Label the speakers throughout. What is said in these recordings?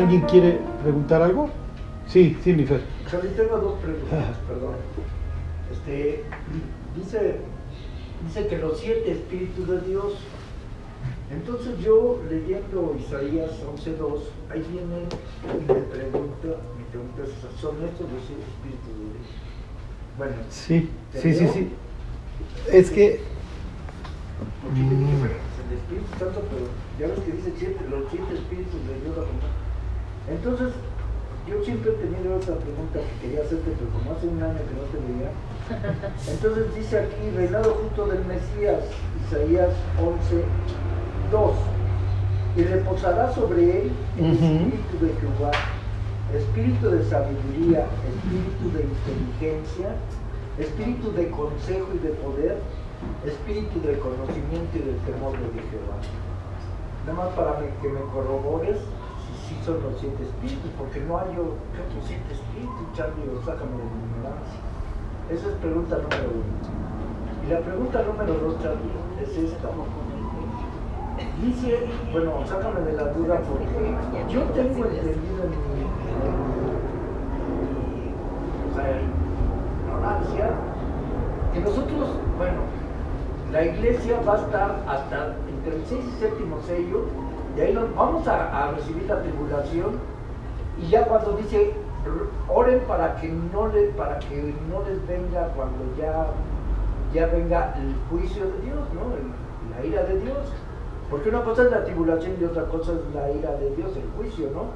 Speaker 1: ¿Alguien quiere preguntar algo? Sí, sí, mi Fer.
Speaker 2: Javi, tengo dos preguntas, perdón. Este, dice, dice que los siete espíritus de Dios. Entonces yo leyendo Isaías 11.2, ahí viene y me pregunta, mi pregunta es, ¿son estos los siete espíritus de Dios? Bueno,
Speaker 1: Sí, sí, sí, sí. Es que
Speaker 2: diferentes, el Espíritu Santo, pero ya ves que dice siete, los siete espíritus de Dios. Entonces, yo siempre he tenido esa pregunta que quería hacerte, pero como hace un año que no te veía. Entonces dice aquí, reinado justo del Mesías, Isaías 11, 2. Y reposará sobre él el espíritu de Jehová, espíritu de sabiduría, espíritu de inteligencia, espíritu de consejo y de poder, espíritu de conocimiento y del temor de Jehová. Nada más para que me corrobores sí son los siete espíritus, porque no hay o- ¿qué otros siete espíritus, Charlie, o sácame de mi ignorancia. Esa es pregunta número uno. Y la pregunta número dos, Charlie, es esta. Dice, bueno, sácame de la duda porque yo tengo entendido en mi, ignorancia que nosotros, bueno, la iglesia va a estar hasta entre el 6 y séptimo sello, ahí vamos a, recibir la tribulación, y ya cuando dice "R- oren para que no le, para que no les venga cuando ya, ya venga el juicio de Dios, ¿no? La ira de Dios. Porque una cosa es la tribulación y otra cosa es la ira de Dios, el juicio, ¿no?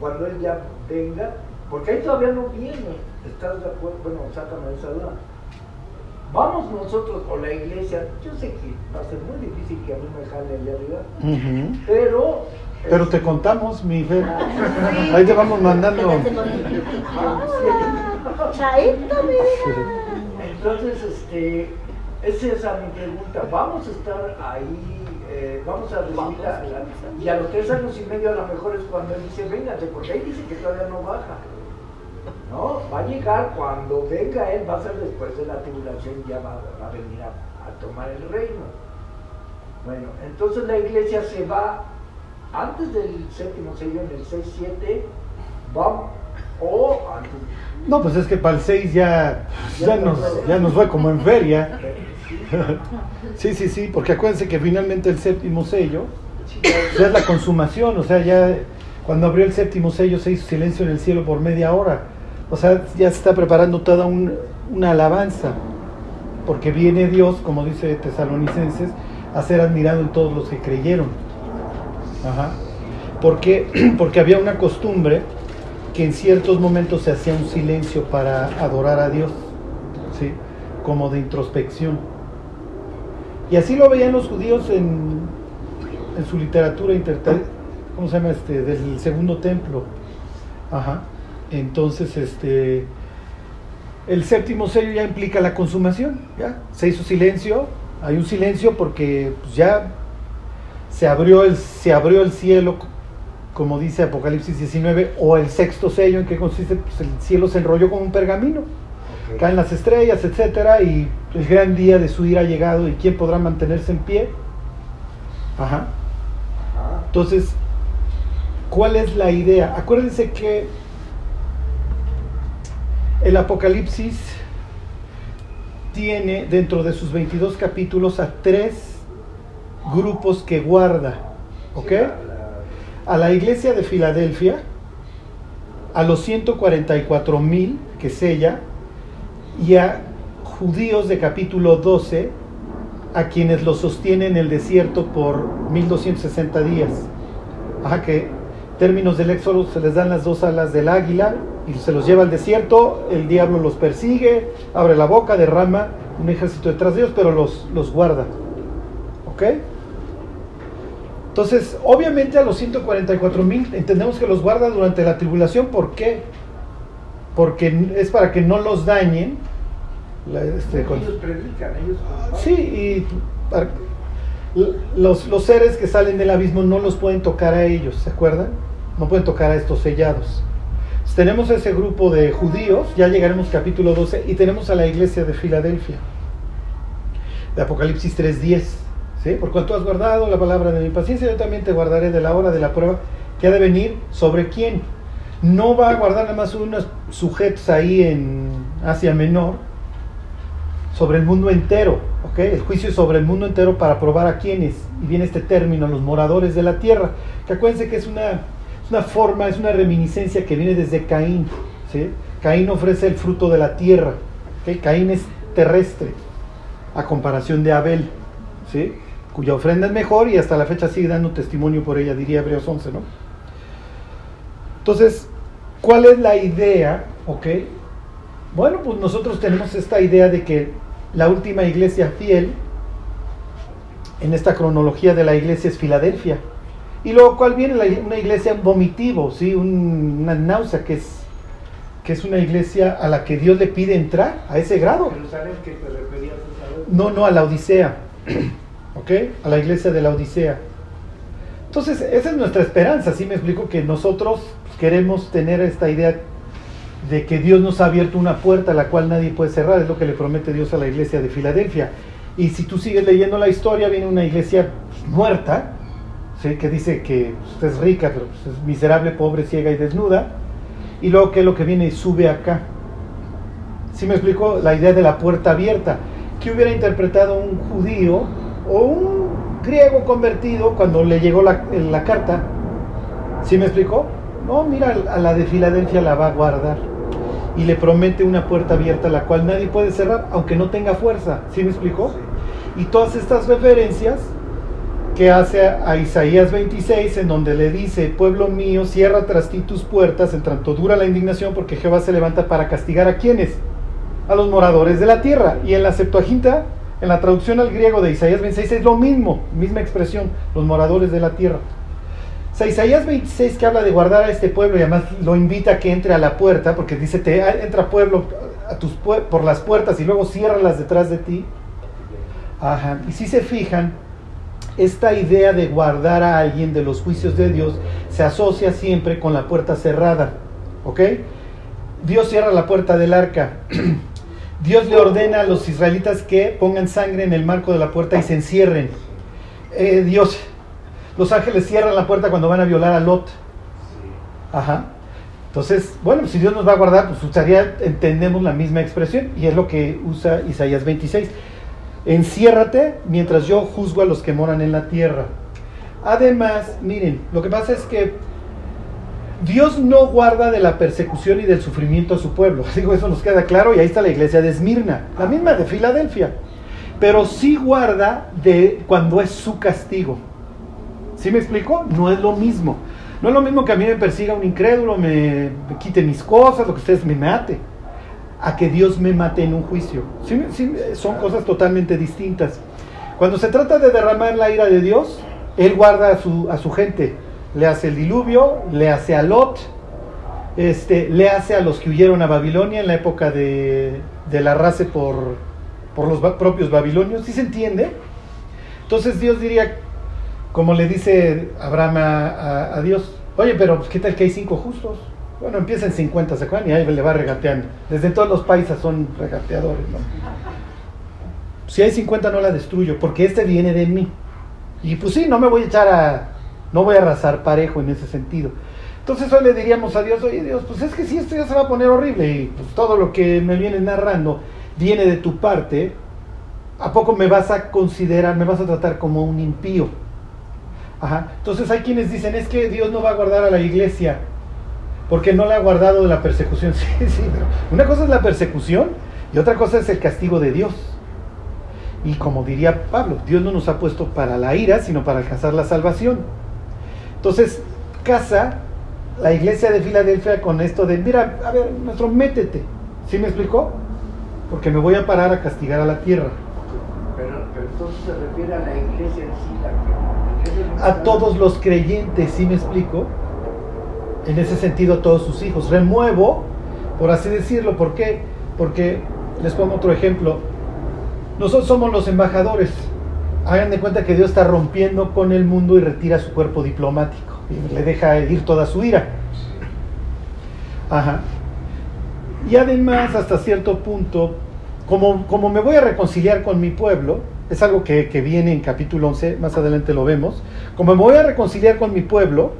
Speaker 2: Cuando Él ya venga, porque ahí todavía no viene. ¿Estás de acuerdo? Bueno, sácame esa duda. Vamos nosotros o la iglesia, yo sé que va a ser muy difícil que a mí me jale allá arriba, pero...
Speaker 1: Pero te contamos, mi Fer.
Speaker 3: Sí.
Speaker 1: Ahí te vamos mandando.
Speaker 3: Chaito, mi vida.
Speaker 2: Entonces, este, es esa mi pregunta. Vamos a estar ahí, eh, vamos a recibir la, la- y a los tres años y medio a lo mejor es cuando él dice, véngase, porque ahí dice que todavía no baja. ¿No? Va a llegar cuando venga él, va a ser después de la tribulación, ya va, va a venir a, a tomar el reino. Bueno, entonces la iglesia se va antes del séptimo sello, en el 6-7, va, o antes,
Speaker 1: No, pues es que para el 6 ya, ya, nos, ya nos fue como en feria. Sí, sí, sí, porque acuérdense que finalmente el séptimo sello ya es la consumación, o sea, ya cuando abrió el séptimo sello se hizo silencio en el cielo por media hora. O sea, ya se está preparando toda un- una alabanza, porque viene Dios, como dice Tesalonicenses, a ser admirado en todos los que creyeron. Ajá. Porque había una costumbre que en ciertos momentos se hacía un silencio para adorar a Dios, ¿sí? como de introspección. Y así lo veían los judíos en, en su literatura, ¿cómo se llama? Este, del segundo templo. Ajá. Entonces, este, el séptimo sello ya implica la consumación, ¿ya? Se hizo silencio, hay un silencio porque pues, ya se abrió el, se abrió el cielo, como dice Apocalipsis 19, o el sexto sello, en que consiste, pues el cielo se enrolló como un pergamino, caen las estrellas, etcétera, y el gran día de su ira ha llegado, y quién podrá mantenerse en pie. Ajá. Entonces, ¿cuál es la idea? Acuérdense que el Apocalipsis tiene dentro de sus 22 capítulos a tres grupos que guarda, ¿ok? A la iglesia de Filadelfia, a los 144 mil que sella, y a judíos de capítulo 12, a quienes los sostiene en el desierto por 1260 días. Ajá, que términos del Éxodo se les dan las dos alas del águila y se los lleva al desierto, el diablo los persigue, abre la boca, derrama un ejército detrás de ellos, pero los, los guarda. ¿Ok? Entonces, obviamente a los 144 mil entendemos que los guarda durante la tribulación. ¿Por qué? Porque es para que no los dañen. la- este, con-
Speaker 2: ellos predican, ellos.
Speaker 1: Sí, y para- los, seres que salen del abismo no los pueden tocar a ellos, ¿se acuerdan? No pueden tocar a estos sellados. Tenemos ese grupo de judíos, ya llegaremos capítulo 12, y tenemos a la iglesia de Filadelfia, de Apocalipsis 3.10, ¿sí? Por cuanto has guardado la palabra de mi paciencia, yo también te guardaré de la hora de la prueba que ha de venir sobre quién. No va a guardar nada más unos sujetos ahí en Asia Menor, sobre el mundo entero, El juicio sobre el mundo entero para probar a quienes, y viene este término, los moradores de la tierra, que acuérdense que es una, una forma, es una reminiscencia que viene desde Caín, ¿sí? Caín ofrece el fruto de la tierra, ¿ok? Caín es terrestre, a comparación de Abel, ¿sí? cuya ofrenda es mejor y hasta la fecha sigue dando testimonio por ella, diría Hebreos 11, ¿no? Entonces, ¿cuál es la idea? ¿Ok? Bueno, pues nosotros tenemos esta idea de que la última iglesia fiel en esta cronología de la iglesia es Filadelfia. Y luego, ¿cuál viene? La- una iglesia vomitivo, ¿sí? Un- una náusea que es, que es una iglesia a la que Dios le pide entrar a ese grado.
Speaker 2: Jerusalén que te referías.
Speaker 1: No, no, a la Odisea. ¿Ok? A la iglesia de la Odisea. Entonces, esa es nuestra esperanza. ¿Sí me explico? Que nosotros queremos tener esta idea de que Dios nos ha abierto una puerta a la cual nadie puede cerrar. Es lo que le promete Dios a la iglesia de Filadelfia. Y si tú sigues leyendo la historia, viene una iglesia muerta, ¿sí? que dice que pues, es rica, pero pues, es miserable, pobre, ciega y desnuda. Y luego, ¿qué es lo que viene? Y sube acá. ¿Sí me explico? La idea de la puerta abierta. ¿Qué hubiera interpretado un judío o un griego convertido cuando le llegó la, la carta? ¿Sí me explicó? No, mira, a la de Filadelfia la va a guardar. Y le promete una puerta abierta la cual nadie puede cerrar, aunque no tenga fuerza. ¿Sí me explicó? Y todas estas referencias que hace a, a Isaías 26, en donde le dice, pueblo mío, cierra tras ti tus puertas, en tanto dura la indignación, porque Jehová se levanta para castigar a quienes, a los moradores de la tierra. Y en la Septuaginta, en la traducción al griego de Isaías 26, es lo mismo, misma expresión, los moradores de la tierra. O sea, Isaías 26 que habla de guardar a este pueblo y además lo invita a que entre a la puerta, porque dice, te entra pueblo a tus por las puertas y luego ciérralas detrás de ti. Ajá. Y si se fijan, esta idea de guardar a alguien de los juicios de Dios se asocia siempre con la puerta cerrada. ¿Ok? Dios cierra la puerta del arca. Dios le ordena a los israelitas que pongan sangre en el marco de la puerta y se encierren. Eh, Dios, los ángeles cierran la puerta cuando van a violar a Lot. Ajá. Entonces, bueno, si Dios nos va a guardar, pues usaría, entendemos la misma expresión y es lo que usa Isaías 26. Enciérrate mientras yo juzgo a los que moran en la tierra. Además, miren, lo que pasa es que Dios no guarda de la persecución y del sufrimiento a su pueblo. Digo, eso nos queda claro y ahí está la iglesia de Esmirna, la misma de Filadelfia. Pero sí guarda de cuando es su castigo. ¿Sí me explico? No es lo mismo. No es lo mismo que a mí me persiga un incrédulo, me, quite mis cosas, lo que ustedes me mate, a que Dios me mate en un juicio. Sí son cosas totalmente distintas. Cuando se trata de derramar la ira de Dios, Él guarda a su, a su gente. Le hace el diluvio, le hace a Lot, este, le hace a los que huyeron a Babilonia en la época de, del arrase por, por los propios babilonios. ¿Sí se entiende? Entonces Dios diría, como le dice Abraham a, Dios, oye, pero pues, ¿qué tal que hay cinco justos? Bueno, empieza en 50, ¿se acuerdan? Y ahí le va regateando. Desde todos los países son regateadores, ¿no? Si hay 50 no la destruyo, porque este viene de mí. Y pues sí, no me voy a echar a... No voy a arrasar parejo en ese sentido. Entonces hoy le diríamos a Dios, oye Dios, pues es que si esto ya se va a poner horrible y pues todo lo que me vienes narrando viene de tu parte, ¿a poco me vas a considerar, me vas a tratar como un impío? Ajá. Entonces hay quienes dicen, es que Dios no va a guardar a la iglesia porque no la ha guardado de la persecución. Sí, sí, pero una cosa es la persecución y otra cosa es el castigo de Dios. Y como diría Pablo, Dios no nos ha puesto para la ira, sino para alcanzar la salvación. Entonces, casa la iglesia de Filadelfia con esto de, mira, a ver, nuestro, métete. ¿Sí me explicó? Porque me voy a parar a castigar a la tierra.
Speaker 2: Pero, pero entonces se refiere a la iglesia en sí, la que.
Speaker 1: A todos los creyentes, ¿sí me explico? En ese sentido, a todos sus hijos. Remuevo, por así decirlo, ¿por qué? Porque, les pongo otro ejemplo, nosotros somos los embajadores. Hagan de cuenta que Dios está rompiendo con el mundo y retira su cuerpo diplomático. Y le deja ir toda su ira. Ajá. Y además, hasta cierto punto, como, como me voy a reconciliar con mi pueblo, es algo que, que viene en capítulo 11, más adelante lo vemos, como me voy a reconciliar con mi pueblo,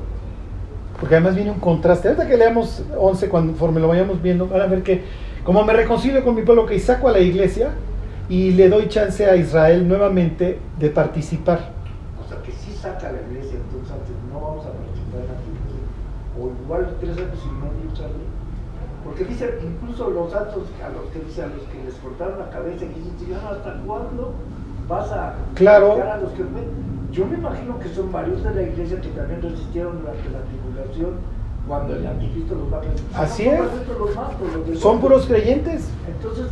Speaker 1: porque además viene un contraste. Ahorita que leamos 11, conforme lo vayamos viendo, van a ver que como me reconcilio con mi pueblo, que saco a la iglesia y le doy chance a Israel nuevamente de participar.
Speaker 2: O sea, que sí saca la iglesia, entonces antes no vamos a participar en la iglesia. O igual tres años y medio. Porque dice, incluso los santos a los que dice, a los que les cortaron la cabeza, que dicen, ¿hasta cuándo vas a
Speaker 1: Claro.
Speaker 2: a los que? Yo me imagino que son varios de la iglesia que también resistieron durante la tribulación cuando el anticristo los va a presentar.
Speaker 1: Así es.
Speaker 2: los matos, los
Speaker 1: Son puros creyentes.
Speaker 2: Entonces,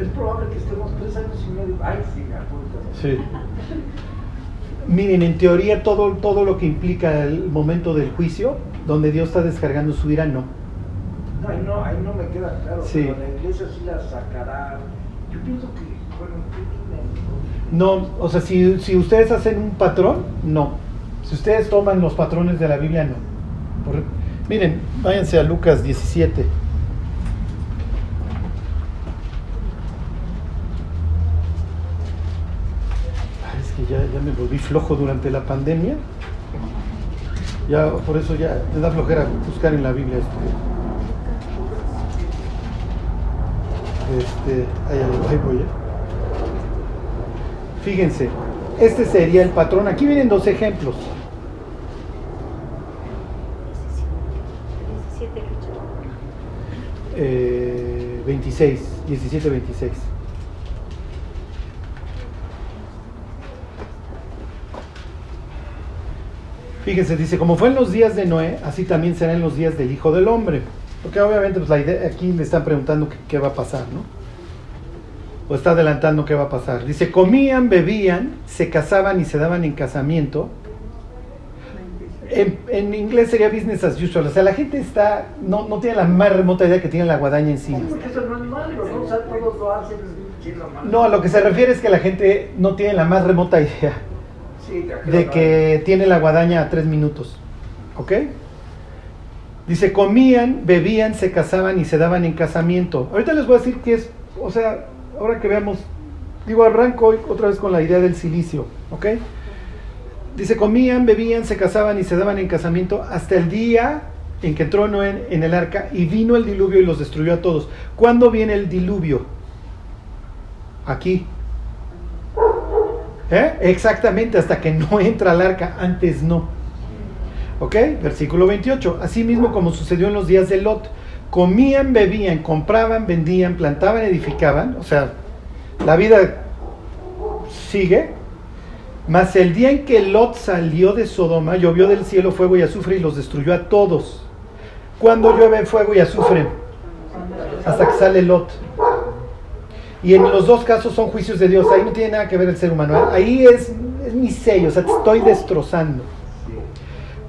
Speaker 2: es probable que estemos tres años y medio. Ay, sí.
Speaker 1: Sí. Miren, en teoría todo, todo lo que implica el momento del juicio, donde Dios está descargando su ira, no.
Speaker 2: No, ahí no, ahí no me queda claro.
Speaker 1: Sí.
Speaker 2: Pero la iglesia sí la sacará. Yo pienso que, bueno.
Speaker 1: No, o sea, si, si ustedes hacen un patrón, no. Si ustedes toman los patrones de la Biblia, no. Miren, váyanse a Lucas 17. Ay, es que ya, ya me volví flojo durante la pandemia. Ya, por eso ya me da flojera buscar en la Biblia esto. Este, ahí- ahí voy, ¿eh? Fíjense, este sería el patrón. Aquí vienen dos ejemplos.
Speaker 3: 17 luchadores.
Speaker 1: Eh, 26, 17, 26. Fíjense, dice, como fue en los días de Noé, así también será en los días del Hijo del Hombre. Porque obviamente pues, la idea, aquí le están preguntando qué, qué va a pasar, ¿no? O está adelantando qué va a pasar. Dice, comían, bebían, se casaban y se daban en casamiento. En, en inglés sería business as usual. O sea, la gente está, no, no tiene la más remota idea que tiene la guadaña encima.
Speaker 2: Sí, no es malo, ¿no? O sea, todos lo hacen siendo malo.
Speaker 1: No, a lo que se refiere es que la gente no tiene la más remota idea
Speaker 2: de,
Speaker 1: que tiene la guadaña a tres minutos. ¿Ok? Dice, comían, bebían, se casaban y se daban en casamiento. Ahorita les voy a decir que es, o sea, ahora que veamos, digo, arranco otra vez con la idea del silicio. ¿Ok? Dice, comían, bebían, se casaban y se daban en casamiento hasta el día en que entró Noé en, en el arca y vino el diluvio y los destruyó a todos. ¿Cuándo viene el diluvio? Aquí. ¿Eh? Exactamente, hasta que no entra al arca, antes no. ¿Ok? Versículo 28. Asimismo como sucedió en los días de Lot, comían, bebían, compraban, vendían, plantaban, edificaban. O sea, la vida sigue. Mas el día en que Lot salió de Sodoma, llovió del cielo fuego y azufre y los destruyó a todos. Cuando llueve fuego y azufre? Hasta que sale Lot. Y en los dos casos son juicios de Dios. Ahí no tiene nada que ver el ser humano. ¿eh? Ahí es, mi sello, o sea, te estoy destrozando.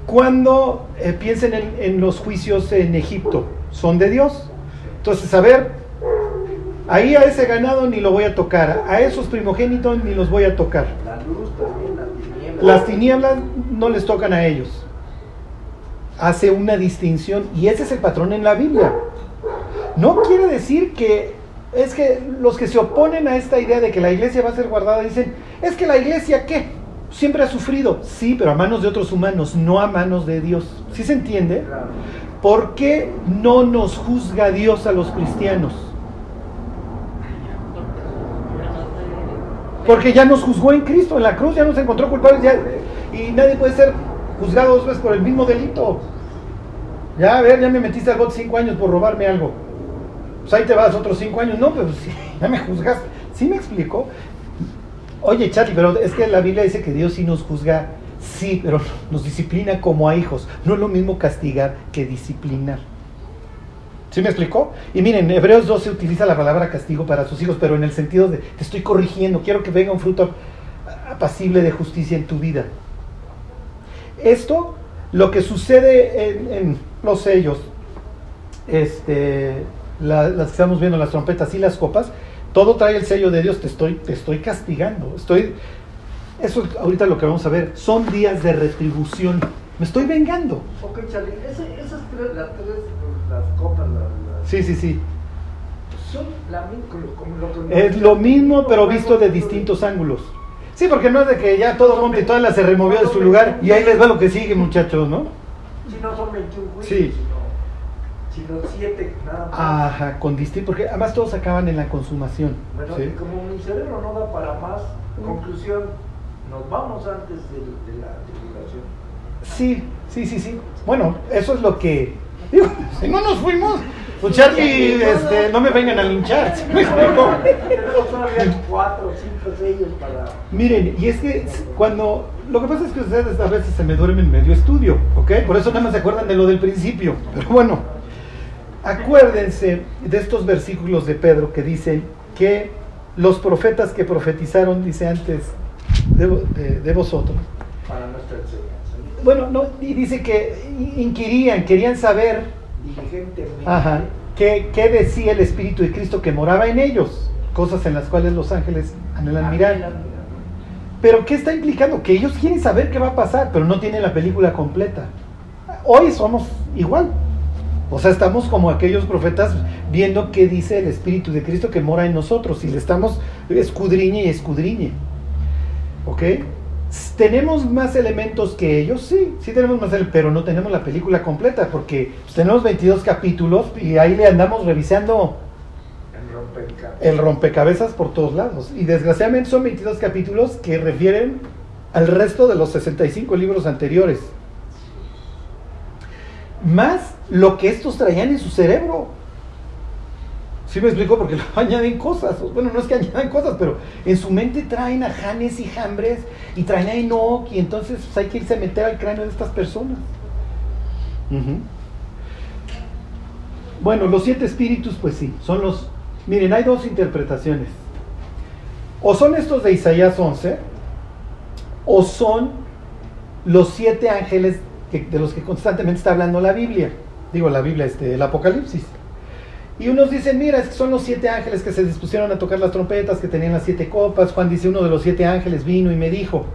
Speaker 1: Cuando eh, piensen en, en los juicios en Egipto, son de Dios. Entonces, a ver, ahí a ese ganado ni lo voy a tocar, a esos primogénitos ni los voy a tocar.
Speaker 2: La luz también, la tiniebla.
Speaker 1: Las tinieblas no les tocan a ellos. Hace una distinción y ese es el patrón en la Biblia. No quiere decir que es que los que se oponen a esta idea de que la iglesia va a ser guardada dicen, es que la iglesia qué? Siempre ha sufrido. Sí, pero a manos de otros humanos, no a manos de Dios. ¿Sí se entiende? ¿Por qué no nos juzga Dios a los cristianos? Porque ya nos juzgó en Cristo, en la cruz, ya nos encontró culpables y nadie puede ser juzgado dos veces por el mismo delito. Ya, a ver, ya me metiste al bote cinco años por robarme algo. Pues ahí te vas otros cinco años. No, pues ya me juzgaste. ¿Sí me explicó? Oye, Charlie, pero es que la Biblia dice que Dios sí nos juzga. Sí, pero nos disciplina como a hijos. No es lo mismo castigar que disciplinar. ¿Sí me explicó? Y miren, en Hebreos 12 utiliza la palabra castigo para sus hijos, pero en el sentido de te estoy corrigiendo, quiero que venga un fruto apacible de justicia en tu vida. Esto, lo que sucede en, los sellos, este, la- las que estamos viendo, las trompetas y las copas, todo trae el sello de Dios, te estoy, te estoy castigando, estoy, eso es ahorita lo que vamos a ver, son días de retribución, me estoy vengando.
Speaker 2: Ok, Charlie, ese- esas tres, las tres, las copas, las, las-
Speaker 1: Sí, sí, sí.
Speaker 2: son la como lo que...
Speaker 1: Es lo mismo, pero visto de distintos ángulos. Sí, porque no es de que ya todo monte y toda la se removió de su lugar y ahí les va lo que sigue, muchachos, ¿no?
Speaker 2: Si no son 21 juicios,
Speaker 1: Sí.
Speaker 2: sino, sino 7 nada más.
Speaker 1: Ajá, con distinto, porque además todos acaban en la consumación.
Speaker 2: Bueno,
Speaker 1: ¿sí?
Speaker 2: y como mi cerebro no da para más, conclusión, nos vamos antes de, de la tribulación.
Speaker 1: Sí, sí, sí, sí. Bueno, eso es lo que. Digo, si no nos fuimos, pues Charlie, este, no me vengan a linchar. ¿sí?
Speaker 2: Tenemos todavía 4, 5 sellos para...
Speaker 1: Miren, y es que cuando. Lo que pasa es que ustedes a veces se me duermen medio estudio, ¿ok? Por eso nada más se acuerdan de lo del principio. Pero bueno, acuérdense de estos versículos de Pedro que dicen que los profetas que profetizaron, dice antes, de, de- de vosotros.
Speaker 2: para nuestra enseñanza.
Speaker 1: Bueno, no, y dice que inquirían, querían saber
Speaker 2: Diligentemente.
Speaker 1: Ajá. ¿Qué, qué decía el Espíritu de Cristo que moraba en ellos? Cosas en las cuales los ángeles anhelan mirar. Pero ¿qué está implicando? Que ellos quieren saber qué va a pasar, pero no tienen la película completa. Hoy somos igual. O sea, estamos como aquellos profetas viendo qué dice el Espíritu de Cristo que mora en nosotros y le estamos escudriñe y escudriñe. ¿Ok? ¿Tenemos más elementos que ellos? Sí, sí tenemos más elementos, pero no tenemos la película completa porque pues, tenemos 22 capítulos y ahí le andamos revisando
Speaker 2: En rompecabezas.
Speaker 1: el rompecabezas por todos lados. Y desgraciadamente son 22 capítulos que refieren al resto de los 65 libros anteriores. Más lo que estos traían en su cerebro. ¿Sí me explico? Porque añaden cosas. Bueno, no es que añadan cosas, pero en su mente traen a Janes y Jambres y traen a Enoch y entonces pues, hay que irse a meter al cráneo de estas personas. Bueno, los siete espíritus, pues sí, son los... Miren, hay dos interpretaciones. O son estos de Isaías 11, o son los siete ángeles que- de los que constantemente está hablando la Biblia. Digo, la Biblia, este, el Apocalipsis. Y unos dicen, mira, es que son los siete ángeles que se dispusieron a tocar las trompetas, que tenían las siete copas. Juan dice, uno de los siete ángeles vino y me dijo.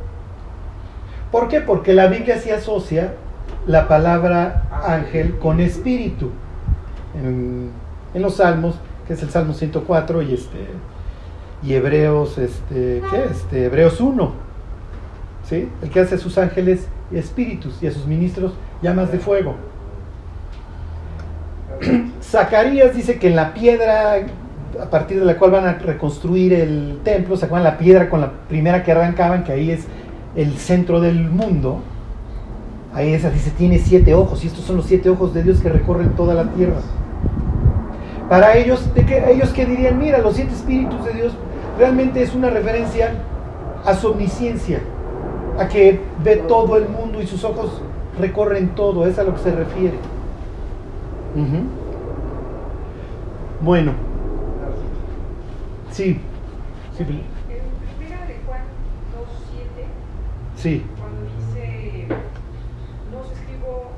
Speaker 1: ¿Por qué? Porque la Biblia sí asocia la palabra ángel con espíritu. En, los salmos, que es el Salmo 104 y este y Hebreos este ¿qué? Este Hebreos 1. ¿Sí? El que hace a sus ángeles espíritus y a sus ministros llamas de fuego. Zacarías dice que en la piedra a partir de la cual van a reconstruir el templo, ¿se acuerdan la piedra con la primera que arrancaban, que ahí es el centro del mundo? Ahí esa dice, tiene siete ojos, y estos son los siete ojos de Dios que recorren toda la tierra. Para ellos, ¿de qué, ellos que dirían, mira, los siete espíritus de Dios realmente es una referencia a su omnisciencia, a que ve todo el mundo y sus ojos recorren todo, es a lo que se refiere. Bueno, sí, sí,
Speaker 4: En primera de Juan 2.7,
Speaker 1: sí,
Speaker 4: cuando dice, no os escribo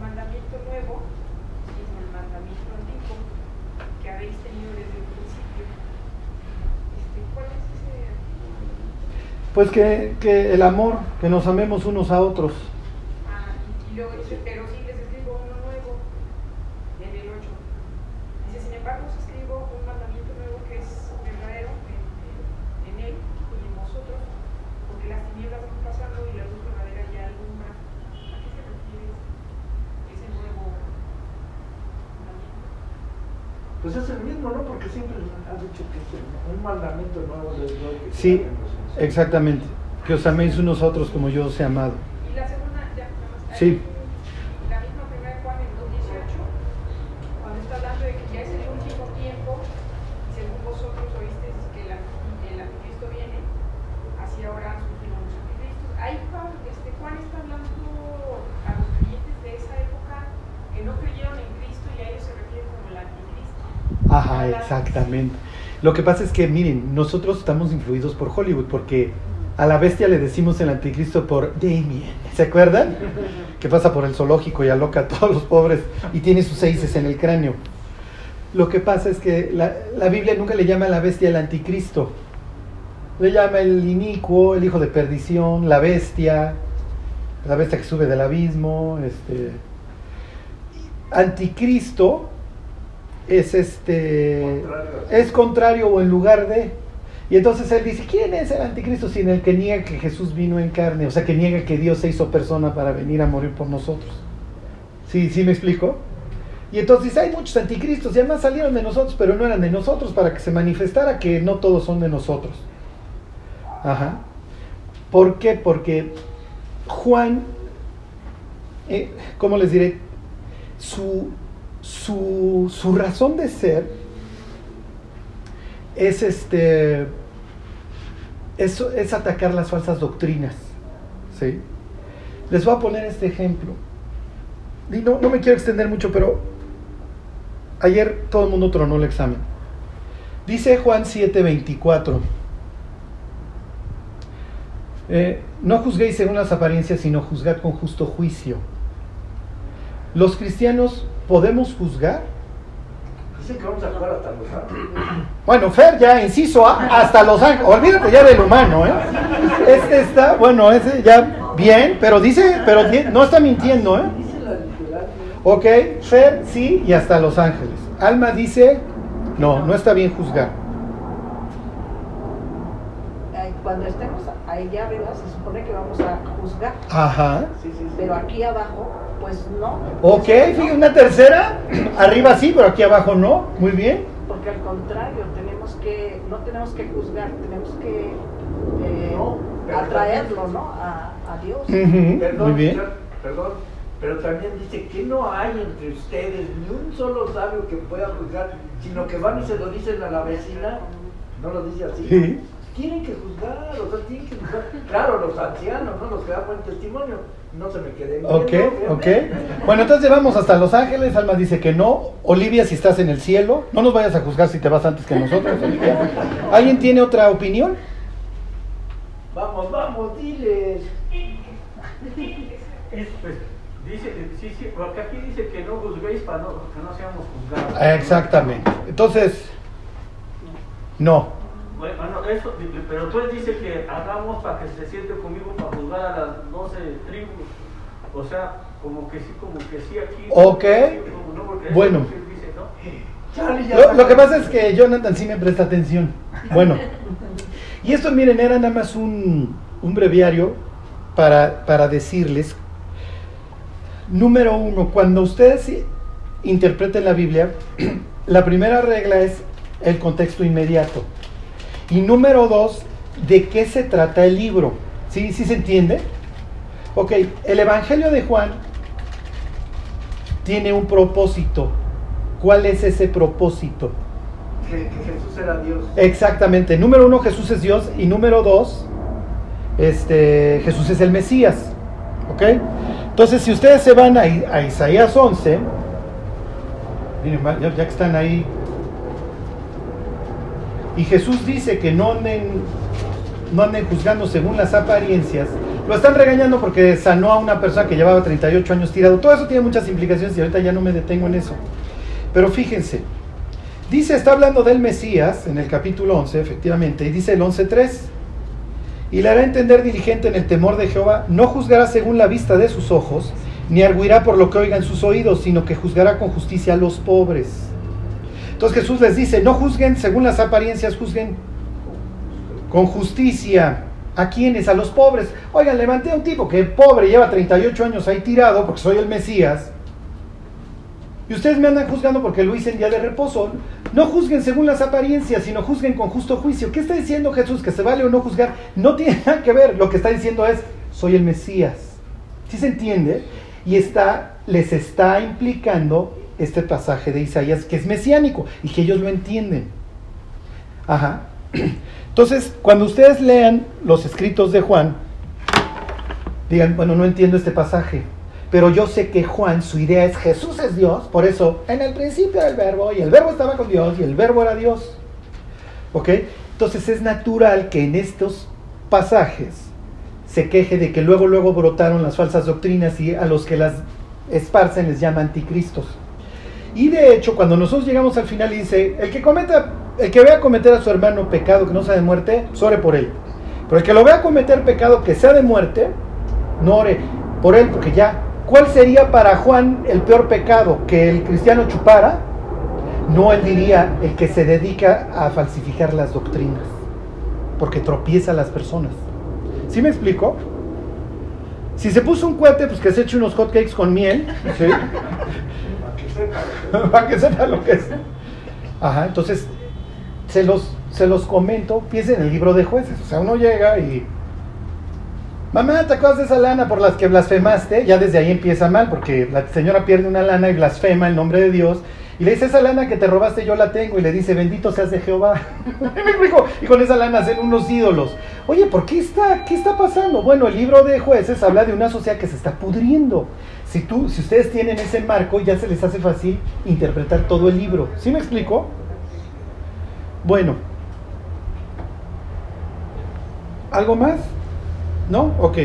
Speaker 4: mandamiento nuevo, sino el mandamiento antiguo que habéis tenido desde el principio. Este, ¿Cuál es ese
Speaker 1: pues que, que el amor, que nos amemos unos a otros.
Speaker 4: Ah, y, y luego dice, pero sí les escribo uno nuevo, en el 8. Dice, sin embargo, os escribo un mandamiento nuevo que es verdadero en, en- en él y en vosotros, porque las tinieblas van pasando y la luz verdadera ya alumbra. ¿A qué se refiere ese nuevo mandamiento?
Speaker 2: Pues es el mismo, ¿no? Porque siempre has dicho que es un mandamiento nuevo de Dios. que
Speaker 1: Sí, exactamente. Que os améis unos a otros como yo os he amado.
Speaker 4: Y la segunda, ya, nada más.
Speaker 1: Sí.
Speaker 4: hay La misma primera de Juan en 2.18, cuando está hablando de que ya es el último tiempo, y según vosotros oísteis que el, anti- el anticristo viene, así ahora surgirán los anticristos. Ahí Juan, este, Juan está hablando a los creyentes de esa época que no creyeron en Cristo y a ellos se refiere como el anticristo.
Speaker 1: Ajá, exactamente. Lo que pasa es que, miren, nosotros estamos influidos por Hollywood porque a la bestia le decimos el anticristo por Damien. ¿Se acuerdan? Que pasa por el zoológico y aloca a todos los pobres y tiene sus seises en el cráneo. Lo que pasa es que la, la Biblia nunca le llama a la bestia el anticristo. Le llama el inicuo, el hijo de perdición, la bestia, la bestia que sube del abismo. Este. Anticristo es este es contrario o en lugar de y entonces él dice quién es el anticristo sin el que niega que Jesús vino en carne o sea que niega que Dios se hizo persona para venir a morir por nosotros ¿Sí, sí me explico? Y entonces hay muchos anticristos y además salieron de nosotros, pero no eran de nosotros para que se manifestara que no todos son de nosotros. Ajá. ¿Por qué? Porque Juan, eh, ¿cómo les diré? Su, su, su razón de ser es este es, es atacar las falsas doctrinas. ¿sí? Les voy a poner este ejemplo. Y no, no me quiero extender mucho, pero ayer todo el mundo tronó el examen. Dice Juan 7:24. Eh, no juzguéis según las apariencias, sino juzgad con justo juicio. Los cristianos podemos juzgar.
Speaker 2: Dicen que vamos a jugar hasta los ángeles.
Speaker 1: Bueno, Fer ya, inciso A, hasta Los Ángeles. Olvídate ya del humano, ¿eh? Este está, bueno, ese ya bien, pero dice, pero no está mintiendo, ¿eh? Ok, Fer sí y hasta Los Ángeles. Alma dice, no, no está bien juzgar.
Speaker 3: Cuando estemos allá arriba se supone que vamos a juzgar,
Speaker 1: Ajá.
Speaker 2: Sí, sí, sí.
Speaker 3: pero aquí abajo, pues no.
Speaker 1: Ok, fíjate, una tercera. Arriba sí, pero aquí abajo no. Muy bien.
Speaker 3: Porque al contrario, tenemos que, no tenemos que juzgar, tenemos que eh,
Speaker 2: No,
Speaker 3: atraerlo, ¿no? A, a Dios.
Speaker 2: Perdón,
Speaker 1: Muy bien.
Speaker 2: perdón, pero también dice que no hay entre ustedes ni un solo sabio que pueda juzgar, sino que van y se lo dicen a la vecina, no lo dice así.
Speaker 1: Sí.
Speaker 2: Tienen que juzgar, o sea, tienen que juzgar. Claro, los ancianos, ¿no? Los que dan buen testimonio, no se me queden viendo,
Speaker 1: Ok, ok. Bueno, entonces vamos hasta Los Ángeles. Alma dice que no. Olivia, si estás en el cielo, no nos vayas a juzgar si te vas antes que nosotros. Olivia. ¿Alguien tiene otra opinión?
Speaker 2: Vamos, vamos, diles.
Speaker 5: Es, pues, dice, sí, sí, porque aquí dice que no juzguéis para no, que no seamos juzgados.
Speaker 1: Exactamente. Entonces, no.
Speaker 5: Bueno, eso, pero pues dice que hagamos para que se siente conmigo para juzgar a las 12 tribus. O sea, como que sí, como que sí aquí.
Speaker 1: Ok.
Speaker 5: como no, porque eso
Speaker 1: Bueno.
Speaker 5: es lo que dice, ¿no?
Speaker 2: Charlie, ya
Speaker 1: Lo, lo que pasa es que Jonathan sí me presta atención. Bueno, y esto miren, era nada más un, un breviario para, para decirles, número uno, cuando ustedes interpreten la Biblia, la primera regla es el contexto inmediato. Y número dos, ¿de qué se trata el libro? ¿Sí, sí se entiende? Ok, el Evangelio de Juan tiene un propósito. ¿Cuál es ese propósito?
Speaker 2: que, que Jesús era Dios.
Speaker 1: Exactamente. Número uno, Jesús es Dios. Y número dos, este, Jesús es el Mesías. ¿Ok? Entonces, si ustedes se van a, Isaías 11, miren, ya, ya que están ahí, y Jesús dice que no anden, no anden juzgando según las apariencias, lo están regañando porque sanó a una persona que llevaba 38 años tirado. Todo eso tiene muchas implicaciones y ahorita ya no me detengo en eso. Pero fíjense, Dice, está hablando del Mesías en el capítulo 11, efectivamente, y dice el 11.3, y le hará entender diligente en el temor de Jehová, no juzgará según la vista de sus ojos, ni arguirá por lo que oigan sus oídos, sino que juzgará con justicia a los pobres. Entonces Jesús les dice, no juzguen según las apariencias, juzguen con justicia. ¿A quiénes? A los pobres. Oigan, levanté a un tipo que pobre, lleva 38 años ahí tirado, porque soy el Mesías, y ustedes me andan juzgando porque lo hice en día de reposo. No juzguen según las apariencias, sino juzguen con justo juicio. ¿Qué está diciendo Jesús? ¿Que se vale o no juzgar? No tiene nada que ver. Lo que está diciendo es, soy el Mesías. ¿Sí se entiende? Y está, les está implicando este pasaje de Isaías que es mesiánico y que ellos lo entienden. Ajá. Entonces, cuando ustedes lean los escritos de Juan, digan, bueno, no entiendo este pasaje. Pero yo sé que Juan, su idea es Jesús es Dios, por eso en el principio era el verbo y el verbo estaba con Dios y el verbo era Dios. ¿Ok? Entonces es natural que en estos pasajes se queje de que luego, luego brotaron las falsas doctrinas y a los que las esparcen les llama anticristos. Y de hecho, cuando nosotros llegamos al final y dice, el que cometa, el que vea cometer a su hermano pecado que no sea de muerte, ore por él. Pero el que lo vea cometer pecado que sea de muerte, no ore por él, porque ya, ¿cuál sería para Juan el peor pecado? ¿Que el cristiano chupara? No, él diría el que se dedica a falsificar las doctrinas, porque tropieza a las personas. ¿Sí me explico? Si se puso un cohete, pues que se eche unos hotcakes con miel. ¿sí?
Speaker 2: Sepa.
Speaker 1: para que sepa lo que es. Ajá, entonces se los, se los comento, piensen en el libro de jueces. O sea, uno llega y. Mamá, ¿te acuerdas de esa lana por las que blasfemaste? Ya desde ahí empieza mal, porque la señora pierde una lana y blasfema el nombre de Dios. Y le dice, esa lana que te robaste yo la tengo. Y le dice, bendito seas de Jehová. Y con esa lana hacen unos ídolos. Oye, ¿por qué está? ¿Qué está pasando? Bueno, el libro de jueces habla de una sociedad que se está pudriendo. Si, tú, si ustedes tienen ese marco, ya se les hace fácil interpretar todo el libro. ¿Sí me explico? Bueno. ¿Algo más? ¿No? Ok.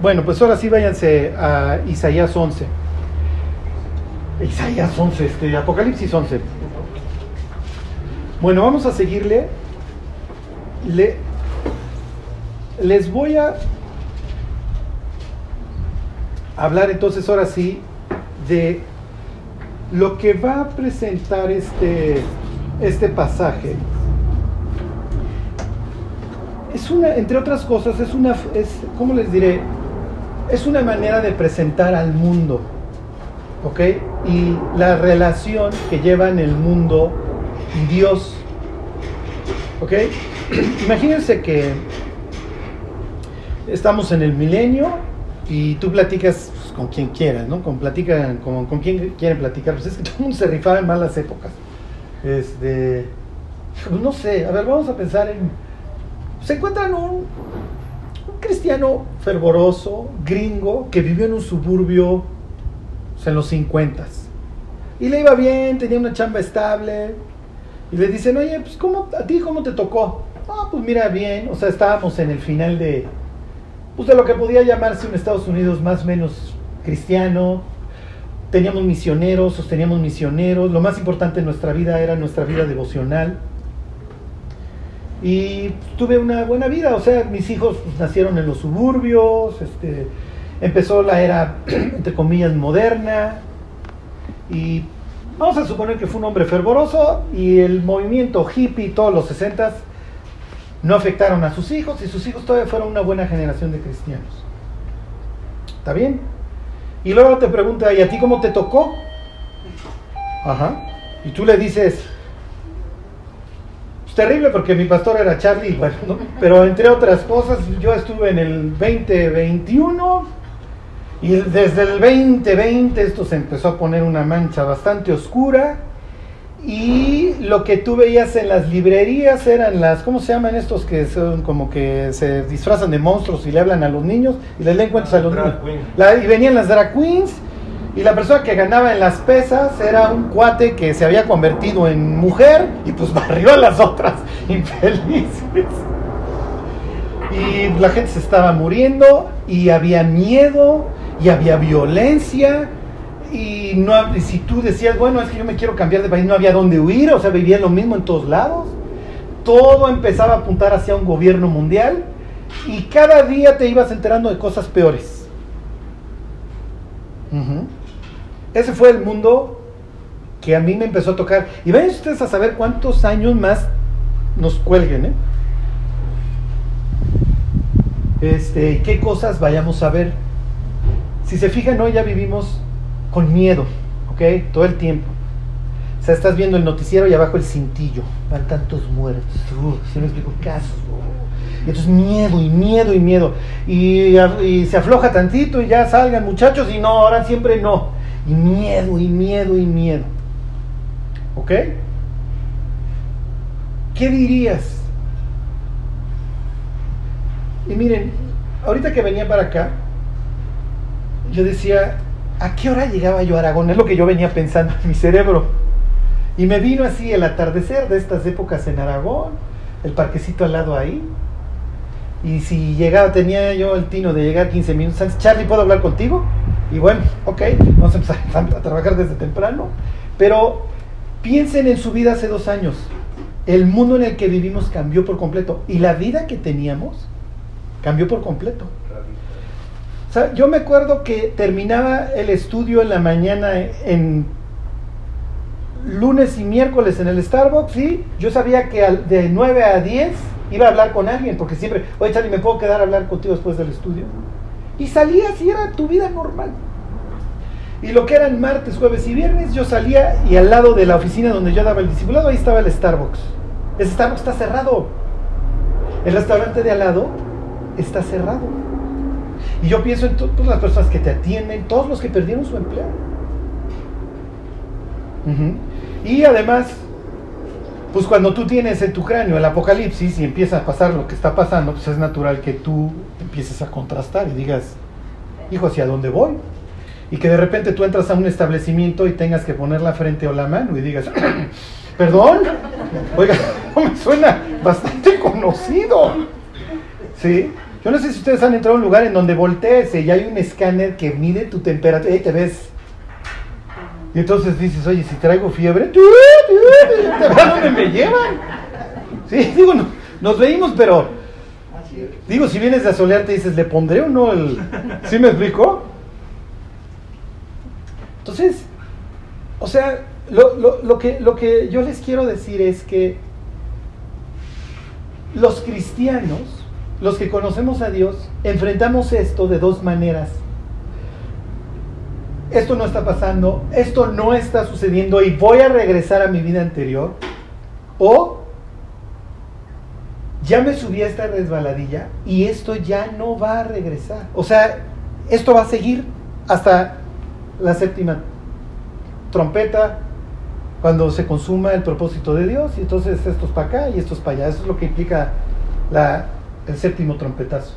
Speaker 1: Bueno, pues ahora sí váyanse a Isaías 11. Isaías 11, este, Apocalipsis 11. Bueno, vamos a seguirle. Le, les voy a hablar entonces ahora sí de lo que va a presentar este, este pasaje. Es una, entre otras cosas, es una, es, ¿cómo les diré? Es una manera de presentar al mundo, ¿ok? Y la relación que lleva en el mundo Dios, ¿ok? Imagínense que estamos en el milenio y tú platicas pues, con quien quieras, ¿no? Con, platican, con, con quien quieren platicar. Pues es que todo el mundo se rifaba en malas épocas. Este, pues no sé, a ver, vamos a pensar en... Se encuentran un, un cristiano fervoroso, gringo, que vivió en un suburbio pues, en los 50 y le iba bien, tenía una chamba estable. Y le dicen, oye, pues ¿cómo, a ti cómo te tocó? Ah, pues mira bien, o sea, estábamos en el final de, pues de lo que podía llamarse un Estados Unidos más o menos cristiano. Teníamos misioneros, sosteníamos misioneros. Lo más importante en nuestra vida era nuestra vida devocional. Y tuve una buena vida, o sea, mis hijos pues, nacieron en los suburbios, este, empezó la era, entre comillas, moderna, y vamos a suponer que fue un hombre fervoroso y el movimiento hippie, todos los 60 no afectaron a sus hijos y sus hijos todavía fueron una buena generación de cristianos. ¿Está bien? Y luego te pregunta, ¿y a ti cómo te tocó? Ajá. Y tú le dices, es terrible porque mi pastor era Charlie, bueno, ¿no? pero entre otras cosas, yo estuve en el 2021 y desde el 2020 esto se empezó a poner una mancha bastante oscura. Y lo que tú veías en las librerías eran las, ¿cómo se llaman estos que son como que se disfrazan de monstruos y le hablan a los niños y les leen cuentos a los
Speaker 2: Drag
Speaker 1: niños? La- y venían las drag queens y la persona que ganaba en las pesas era un cuate que se había convertido en mujer y pues barrió a las otras infelices. Y la gente se estaba muriendo y había miedo y había violencia y no si tú decías, bueno, es que yo me quiero cambiar de país, no había dónde huir, o sea, vivía lo mismo en todos lados. Todo empezaba a apuntar hacia un gobierno mundial y cada día te ibas enterando de cosas peores. Ese fue el mundo que a mí me empezó a tocar. Y vayan ustedes a saber cuántos años más nos cuelguen, ¿eh? Este, qué cosas vayamos a ver. Si se fijan, hoy ya vivimos con miedo, ¿ok? Todo el tiempo. O sea, estás viendo el noticiero y abajo el cintillo. Van tantos muertos. Uh, si me explico, casos. Y entonces miedo y miedo y miedo. Y, y se afloja tantito y ya salgan muchachos y no, ahora siempre no. Y miedo y miedo y miedo. ¿Ok? ¿Qué dirías? Y miren, ahorita que venía para acá, yo decía, ¿a qué hora llegaba yo a Aragón? Es lo que yo venía pensando en mi cerebro. Y me vino así el atardecer de estas épocas en Aragón, el parquecito al lado ahí. Y si llegaba, tenía yo el tino de llegar 15 minutos antes, Charlie, ¿puedo hablar contigo? Y bueno, ok, vamos a empezar a trabajar desde temprano. Pero piensen en su vida hace dos años. El mundo en el que vivimos cambió por completo. Y la vida que teníamos cambió por completo. O sea, yo me acuerdo que terminaba el estudio en la mañana en lunes y miércoles en el Starbucks, ¿sí? Yo sabía que de 9 a 10 iba a hablar con alguien, porque siempre, oye Charlie, ¿me puedo quedar a hablar contigo después del estudio? Y salías y era tu vida normal. Y lo que eran martes, jueves y viernes, yo salía y al lado de la oficina donde yo daba el discipulado, ahí estaba el Starbucks. Ese Starbucks está cerrado. El restaurante de al lado está cerrado. Y yo pienso en todas las personas que te atienden, todos los que perdieron su empleo. Y además, pues cuando tú tienes en tu cráneo el apocalipsis y empieza a pasar lo que está pasando, pues es natural que tú empieces a contrastar y digas, hijo, ¿hacia dónde voy? Y que de repente tú entras a un establecimiento y tengas que poner la frente o la mano y digas, perdón, oiga, me suena bastante conocido. ¿Sí? Yo no sé si ustedes han entrado a un lugar en donde voltees y hay un escáner que mide tu temperatura y te ves. Y entonces dices, oye, si traigo fiebre, ¡tú, tú! te vas donde me llevan. Sí, digo, no- nos veímos, pero digo, si vienes de asolearte dices, ¿le pondré o no el. ¿Sí me explico? Entonces, o sea, lo, lo- lo que, lo que yo les quiero decir es que los cristianos, los que conocemos a Dios, enfrentamos esto de dos maneras. Esto no está pasando, esto no está sucediendo y voy a regresar a mi vida anterior. O ya me subí a esta resbaladilla y esto ya no va a regresar. O sea, esto va a seguir hasta la séptima trompeta, cuando se consuma el propósito de Dios, y entonces esto es para acá y esto es para allá. Eso es lo que implica la- el séptimo trompetazo.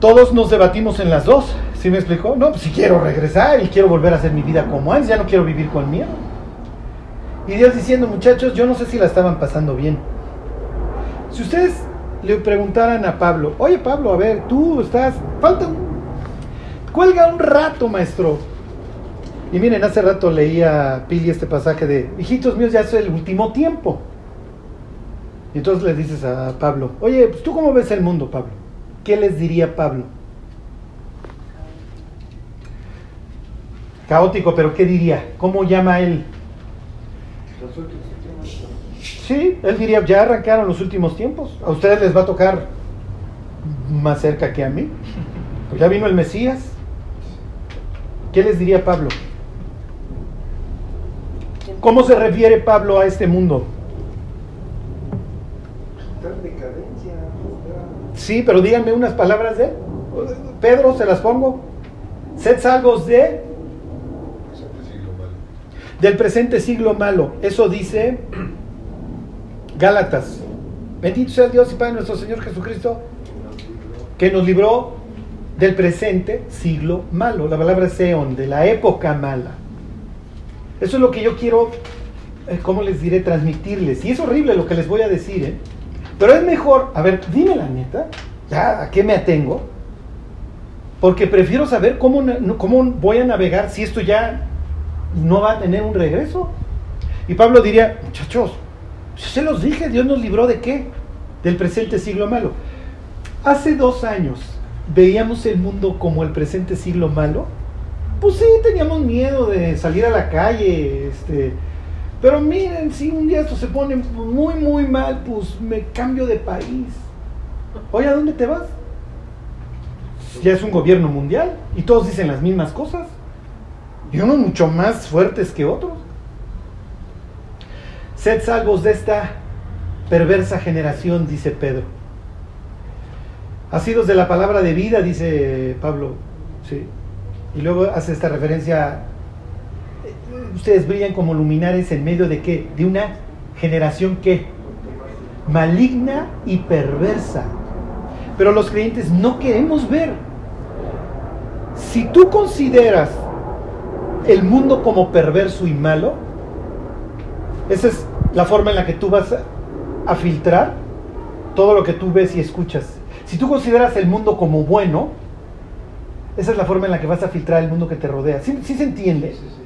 Speaker 1: Todos nos debatimos en las dos, ¿sí me explicó? No, pues si quiero regresar y quiero volver a hacer mi vida como antes, ya no quiero vivir con miedo. Y Dios diciendo, muchachos, yo no sé si la estaban pasando bien. Si ustedes le preguntaran a Pablo, oye Pablo, a ver, tú estás, falta un, cuelga un rato, maestro. Y miren, hace rato leía Pili este pasaje de, hijitos míos, ya es el último tiempo. Y entonces le dices a Pablo, oye, pues, ¿tú cómo ves el mundo, Pablo? ¿Qué les diría Pablo? Caótico, pero ¿qué diría? ¿Cómo llama él?
Speaker 2: Los últimos tiempos.
Speaker 1: Sí, él diría, ya arrancaron los últimos tiempos. A ustedes les va a tocar más cerca que a mí. Pues ya vino el Mesías. ¿Qué les diría Pablo? ¿Cómo se refiere Pablo a este mundo?
Speaker 2: Está en decadencia. está-
Speaker 1: Sí, pero díganme unas palabras de. Pedro, se las pongo. Sed salvos de del presente siglo malo. Eso dice Gálatas. Bendito sea Dios y Padre nuestro Señor Jesucristo, que nos libró del presente siglo malo. La palabra es de la época mala. Eso es lo que yo quiero, eh, ¿cómo les diré? Transmitirles. Y es horrible lo que les voy a decir, ¿eh? Pero es mejor, a ver, dime la neta, ya, ¿a qué me atengo? Porque prefiero saber cómo, cómo voy a navegar si esto ya no va a tener un regreso. Y Pablo diría, muchachos, se los dije, Dios nos libró de qué? Del presente siglo malo. Hace dos años veíamos el mundo como el presente siglo malo. Pues sí, teníamos miedo de salir a la calle, este, pero miren, si un día esto se pone muy, muy mal, pues me cambio de país. Oye, ¿a dónde te vas? Ya es un gobierno mundial y todos dicen las mismas cosas. Y unos mucho más fuertes que otros. Sed salvos de esta perversa generación, dice Pedro. Asidos de la palabra de vida, dice Pablo. Sí. Y luego hace esta referencia. Ustedes brillan como luminares en medio de qué? De una generación que maligna y perversa. Pero los creyentes no queremos ver. Si tú consideras el mundo como perverso y malo, esa es la forma en la que tú vas a, a filtrar todo lo que tú ves y escuchas. Si tú consideras el mundo como bueno, esa es la forma en la que vas a filtrar el mundo que te rodea. ¿Sí, sí se entiende?
Speaker 2: Sí, sí.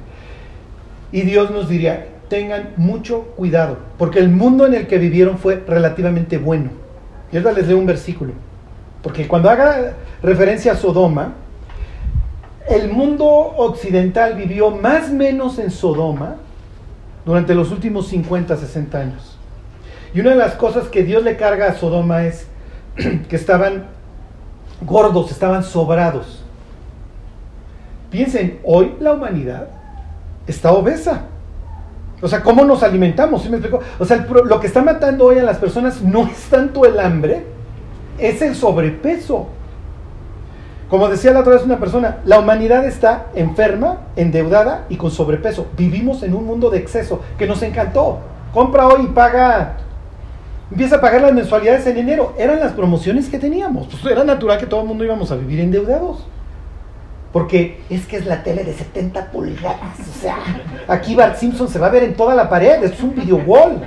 Speaker 1: Y Dios nos diría, tengan mucho cuidado, porque el mundo en el que vivieron fue relativamente bueno. Y ahora les leo un versículo, porque cuando haga referencia a Sodoma, el mundo occidental vivió más o menos en Sodoma durante los últimos 50, 60 años. Y una de las cosas que Dios le carga a Sodoma es que estaban gordos, estaban sobrados. Piensen, hoy la humanidad está obesa. O sea, ¿cómo nos alimentamos? ¿Sí me explico? O sea, lo que está matando hoy a las personas no es tanto el hambre, es el sobrepeso. Como decía la otra vez una persona, la humanidad está enferma, endeudada y con sobrepeso. Vivimos en un mundo de exceso que nos encantó. Compra hoy y paga, empieza a pagar las mensualidades en enero. Eran las promociones que teníamos. Pues era natural que todo el mundo íbamos a vivir endeudados. Porque es que es la tele de 70 pulgadas. O sea, aquí Bart Simpson se va a ver en toda la pared. Es un video wall.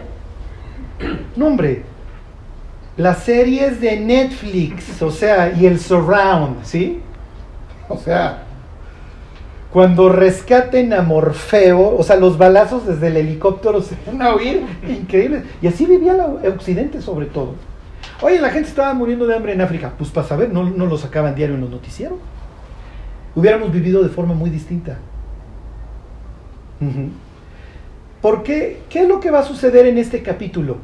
Speaker 1: No, hombre. Las series de Netflix, o sea, y el surround, ¿sí? O sea, cuando rescaten a Morfeo, o sea, los balazos desde el helicóptero se van a oír, increíbles. Y así vivía la Occidente sobre todo. Oye, la gente estaba muriendo de hambre en África. Pues para saber, no, no lo sacaban diario en los noticieros. Hubiéramos vivido de forma muy distinta. ¿Por qué? ¿Qué es lo que va a suceder en este capítulo?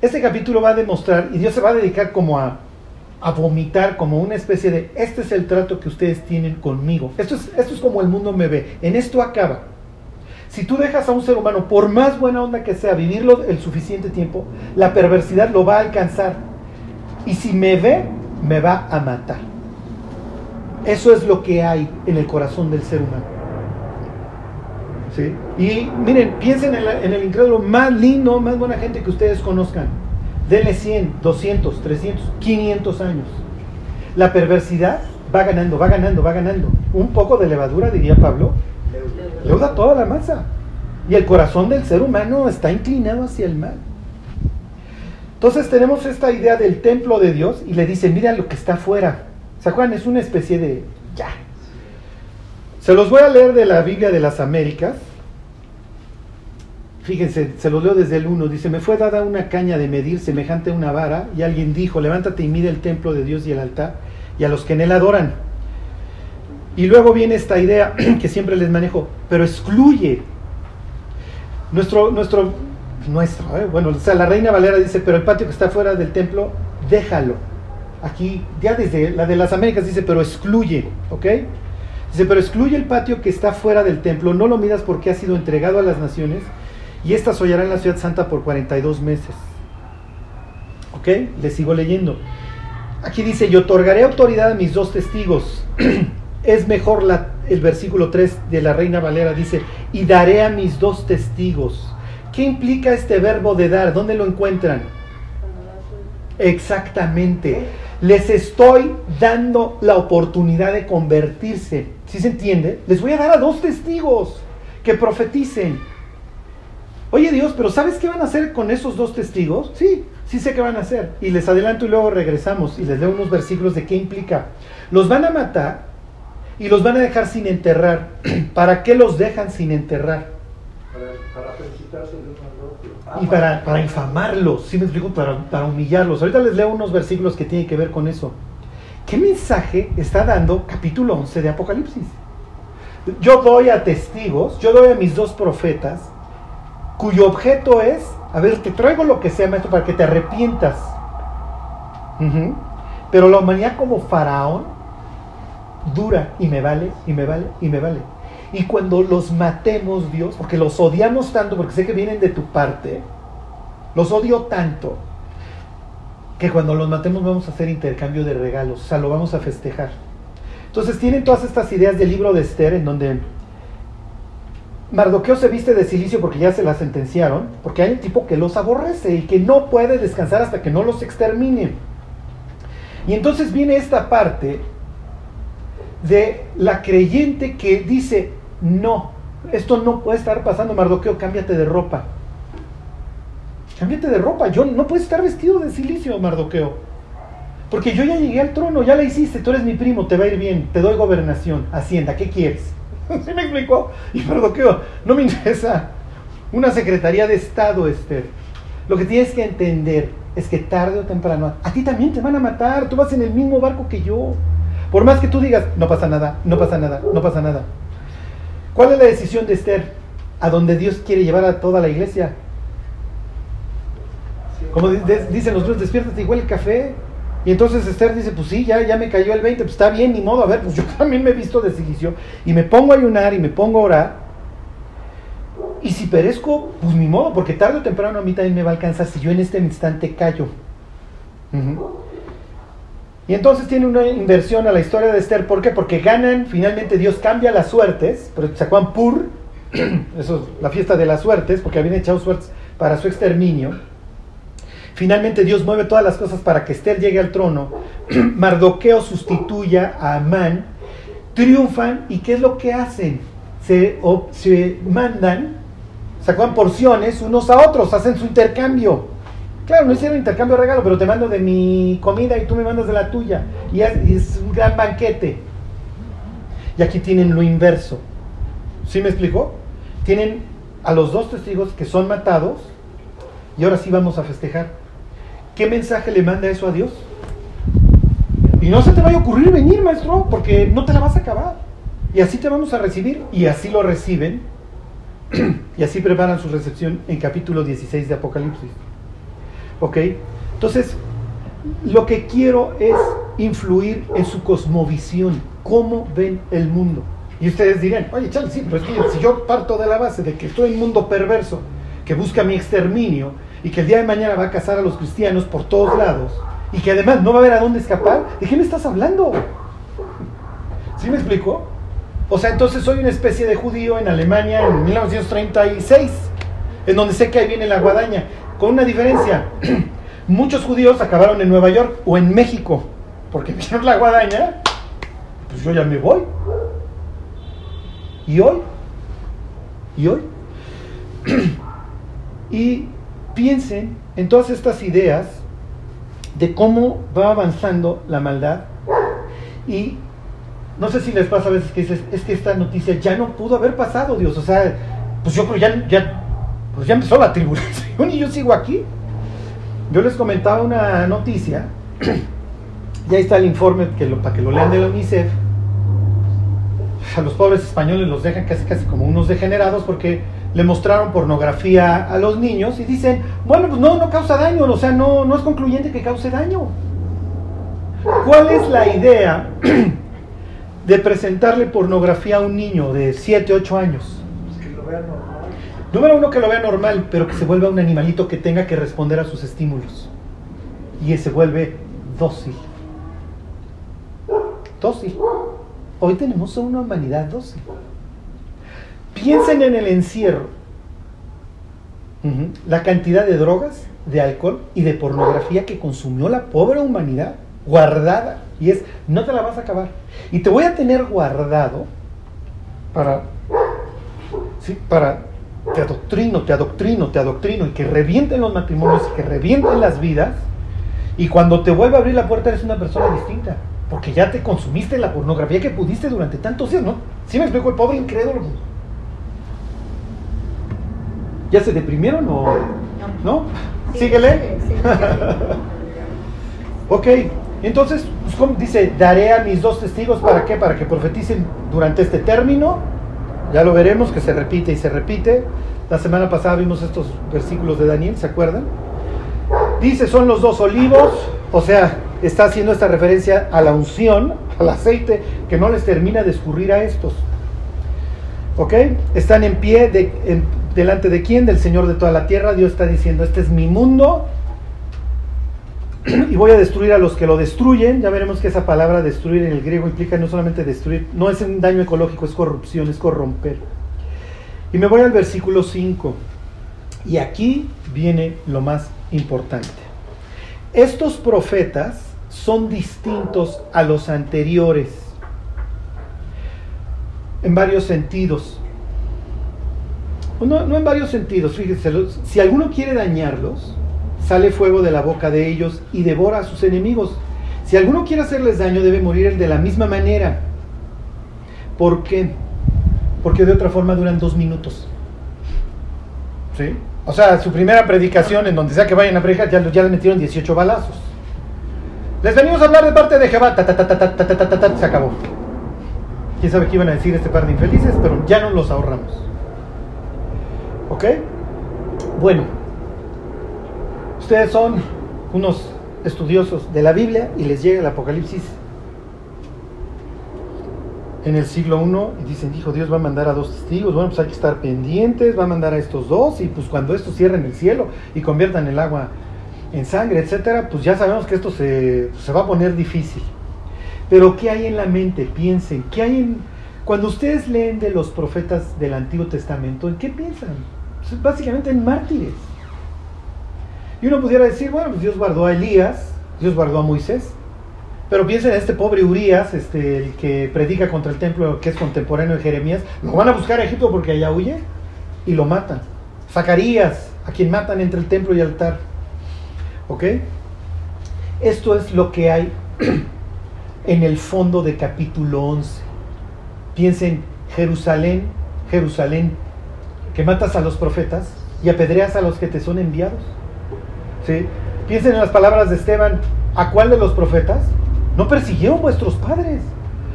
Speaker 1: Este capítulo va a demostrar, y Dios se va a dedicar como a, a vomitar, como una especie de, este es el trato que ustedes tienen conmigo. Esto es, esto es como el mundo me ve. En esto acaba. Si tú dejas a un ser humano, por más buena onda que sea, vivirlo el suficiente tiempo, la perversidad lo va a alcanzar. Y si me ve, me va a matar. Eso es lo que hay en el corazón del ser humano. ¿Sí? Y miren, piensen en, la- en el incrédulo más lindo, más buena gente que ustedes conozcan. Denle 100, 200, 300, 500 años. La perversidad va ganando, va ganando, va ganando. Un poco de levadura, diría Pablo, leuda toda la masa. Y el corazón del ser humano está inclinado hacia el mal. Entonces tenemos esta idea del templo de Dios y le dice, mira lo que está afuera. ¿Se acuerdan? Es una especie de... Ya. Se los voy a leer de la Biblia de las Américas. Fíjense, se los leo desde el 1. Dice, me fue dada una caña de medir semejante a una vara y alguien dijo, levántate y mide el templo de Dios y el altar y a los que en él adoran. Y luego viene esta idea que siempre les manejo, pero excluye. Nuestro, nuestro, nuestro, eh, bueno, o sea, la reina Valera dice, pero el patio que está fuera del templo, déjalo. Aquí, ya desde la de las Américas dice, pero excluye, ¿ok? Dice, pero excluye el patio que está fuera del templo, no lo midas porque ha sido entregado a las naciones y éstas hollarán la ciudad santa por 42 meses. ¿Ok? Le sigo leyendo. Aquí dice, y otorgaré autoridad a mis dos testigos. es mejor el versículo 3 de la Reina Valera, dice, y daré a mis dos testigos. ¿Qué implica este verbo de dar? ¿Dónde lo encuentran? Exactamente. Les estoy dando la oportunidad de convertirse. ¿Sí se entiende? Les voy a dar a dos testigos que profeticen. Oye Dios, pero ¿sabes qué van a hacer con esos dos testigos? Sí, sí sé qué van a hacer. Y les adelanto y luego regresamos y les leo unos versículos de qué implica. Los van a matar y los van a dejar sin enterrar. ¿Para qué los dejan sin enterrar?
Speaker 2: Para, para felicitarse el uno al otro. Ah,
Speaker 1: Y para, para infamarlos, ¿sí me explico? Para, humillarlos. Ahorita les leo unos versículos que tienen que ver con eso. ¿Qué mensaje está dando capítulo 11 de Apocalipsis? Yo doy a testigos, yo doy a mis dos profetas, cuyo objeto es, a ver, te traigo lo que sea, maestro, para que te arrepientas. Pero la humanidad como faraón dura y me vale, y me vale, y me vale. Y cuando los matemos, Dios, porque los odiamos tanto, porque sé que vienen de tu parte, los odio tanto, que cuando los matemos vamos a hacer intercambio de regalos, o sea, lo vamos a festejar. Entonces tienen todas estas ideas del libro de Esther, en donde Mardoqueo se viste de silicio porque ya se la sentenciaron, porque hay un tipo que los aborrece y que no puede descansar hasta que no los extermine. Y entonces viene esta parte de la creyente que dice, no, esto no puede estar pasando, Mardoqueo, cámbiate de ropa. Cámbiate de ropa, yo no puedes estar vestido de silicio, Mardoqueo. Porque yo ya llegué al trono, ya la hiciste, tú eres mi primo, te va a ir bien, te doy gobernación, hacienda, ¿qué quieres? ¿Sí me explicó? Y Mardoqueo, no me interesa una secretaría de Estado, Esther. Lo que tienes que entender es que tarde o temprano a ti también te van a matar, tú vas en el mismo barco que yo. Por más que tú digas, no pasa nada, no pasa nada, no pasa nada. ¿Cuál es la decisión de Esther? A donde Dios quiere llevar a toda la iglesia. Como dicen los otros, despiértate igual el café. Y entonces Esther dice, pues sí, ya, ya me cayó el 20, pues está bien, ni modo, a ver, pues yo también me he visto de silicio y me pongo a ayunar y me pongo a orar. Y si perezco, pues ni modo, porque tarde o temprano a mí también me va a alcanzar si yo en este instante callo. Y entonces tiene una inversión a la historia de Esther. ¿Por qué? Porque ganan, finalmente Dios cambia las suertes. Pero Pur, eso es la fiesta de las suertes, porque habían echado suertes para su exterminio. Finalmente Dios mueve todas las cosas para que Esther llegue al trono. Mardoqueo sustituya a Amán. Triunfan y ¿qué es lo que hacen? Se, se mandan, sacan porciones unos a otros, hacen su intercambio. Claro, no hicieron intercambio de regalo, pero te mando de mi comida y tú me mandas de la tuya. Y es, un gran banquete. Y aquí tienen lo inverso. ¿Sí me explicó? Tienen a los dos testigos que son matados y ahora sí vamos a festejar. ¿Qué mensaje le manda eso a Dios? Y no se te vaya a ocurrir venir, maestro, porque no te la vas a acabar. Y así te vamos a recibir. Y así lo reciben. y así preparan su recepción en capítulo 16 de Apocalipsis. ¿Ok? Entonces, lo que quiero es influir en su cosmovisión, cómo ven el mundo. Y ustedes dirán, oye, Charlie, sí, pero es que si yo parto de la base de que estoy en un mundo perverso, que busca mi exterminio, y que el día de mañana va a cazar a los cristianos por todos lados, y que además no va a haber a dónde escapar, ¿de qué me estás hablando? ¿Sí me explico? O sea, entonces soy una especie de judío en Alemania en 1936, en donde sé que ahí viene la guadaña, con una diferencia. Muchos judíos acabaron en Nueva York o en México, porque vieron la guadaña, pues yo ya me voy. ¿Y hoy? ¿Y hoy? y piensen en todas estas ideas de cómo va avanzando la maldad y no sé si les pasa a veces que dices, es que esta noticia ya no pudo haber pasado, Dios. O sea, pues yo creo ya, ya, pues ya empezó la tribulación y yo sigo aquí. Yo les comentaba una noticia, y ahí está el informe para que lo lean de la UNICEF. A los pobres españoles los dejan casi casi como unos degenerados porque le mostraron pornografía a los niños y dicen, bueno, pues no, no causa daño, o sea, no, no es concluyente que cause daño. ¿Cuál es la idea de presentarle pornografía a un niño de 7, 8 años?
Speaker 2: Que lo vean.
Speaker 1: Número uno, que lo vea normal, pero que se vuelva un animalito que tenga que responder a sus estímulos. Y se vuelve dócil. Dócil. Hoy tenemos una humanidad dócil. Piensen en el encierro. La cantidad de drogas, de alcohol y de pornografía que consumió la pobre humanidad, guardada. Y es, no te la vas a acabar. Y te voy a tener guardado para, sí, para, te adoctrino, te adoctrino, te adoctrino, y que revienten los matrimonios, y que revienten las vidas. Y cuando te vuelva a abrir la puerta eres una persona distinta. Porque ya te consumiste la pornografía que pudiste durante tantos días, ¿no? ¿Sí me explico? El pobre incrédulo. ¿Ya se deprimieron o no? Síguele. ok, entonces, pues, ¿cómo dice? Daré a mis dos testigos para qué? Para que profeticen durante este término. Ya lo veremos que se repite y se repite. La semana pasada vimos estos versículos de Daniel, ¿se acuerdan? Dice, son los dos olivos, o sea, está haciendo esta referencia a la unción, al aceite, que no les termina de escurrir a estos. ¿Ok? Están en pie delante de quién? Del Señor de toda la tierra. Dios está diciendo, este es mi mundo y voy a destruir a los que lo destruyen. Ya veremos que esa palabra destruir en el griego implica no solamente destruir, no es un daño ecológico, es corrupción, es corromper. Y me voy al versículo 5. Y aquí viene lo más importante. Estos profetas son distintos a los anteriores en varios sentidos. No, no en varios sentidos, fíjense, si alguno quiere dañarlos, Sale fuego de la boca de ellos y devora a sus enemigos. Si alguno quiere hacerles daño, debe morir él de la misma manera. ¿Por qué? Porque de otra forma duran dos minutos. ¿Sí? O sea, su primera predicación, en donde sea que vayan a predicar, ya, ya le metieron 18 balazos. Les venimos a hablar de parte de Jehová. Ta, ta, ta, se acabó. Quién sabe qué iban a decir este par de infelices, pero ya no los ahorramos. ¿Ok? Bueno, ustedes son unos estudiosos de la Biblia y les llega el Apocalipsis en el siglo I y dicen, dijo, Dios va a mandar a dos testigos, bueno, pues hay que estar pendientes, va a mandar a estos dos y pues cuando estos cierren el cielo y conviertan el agua en sangre, etcétera, pues ya sabemos que esto se, se va a poner difícil. Pero ¿qué hay en la mente? Piensen, ¿qué hay en... Cuando ustedes leen de los profetas del Antiguo Testamento, ¿en qué piensan? Pues, básicamente en mártires. Y uno pudiera decir, bueno, pues Dios guardó a Elías, Dios guardó a Moisés, pero piensen en este pobre Urias, este, el que predica contra el templo, que es contemporáneo de Jeremías, lo van a buscar a Egipto porque allá huye y lo matan. Zacarías, a quien matan entre el templo y el altar. ¿Ok? Esto es lo que hay en el fondo de capítulo 11. Piensen, Jerusalén, Jerusalén, que matas a los profetas y apedreas a los que te son enviados. ¿Sí? Piensen en las palabras de Esteban, ¿a cuál de los profetas? No persiguieron vuestros padres.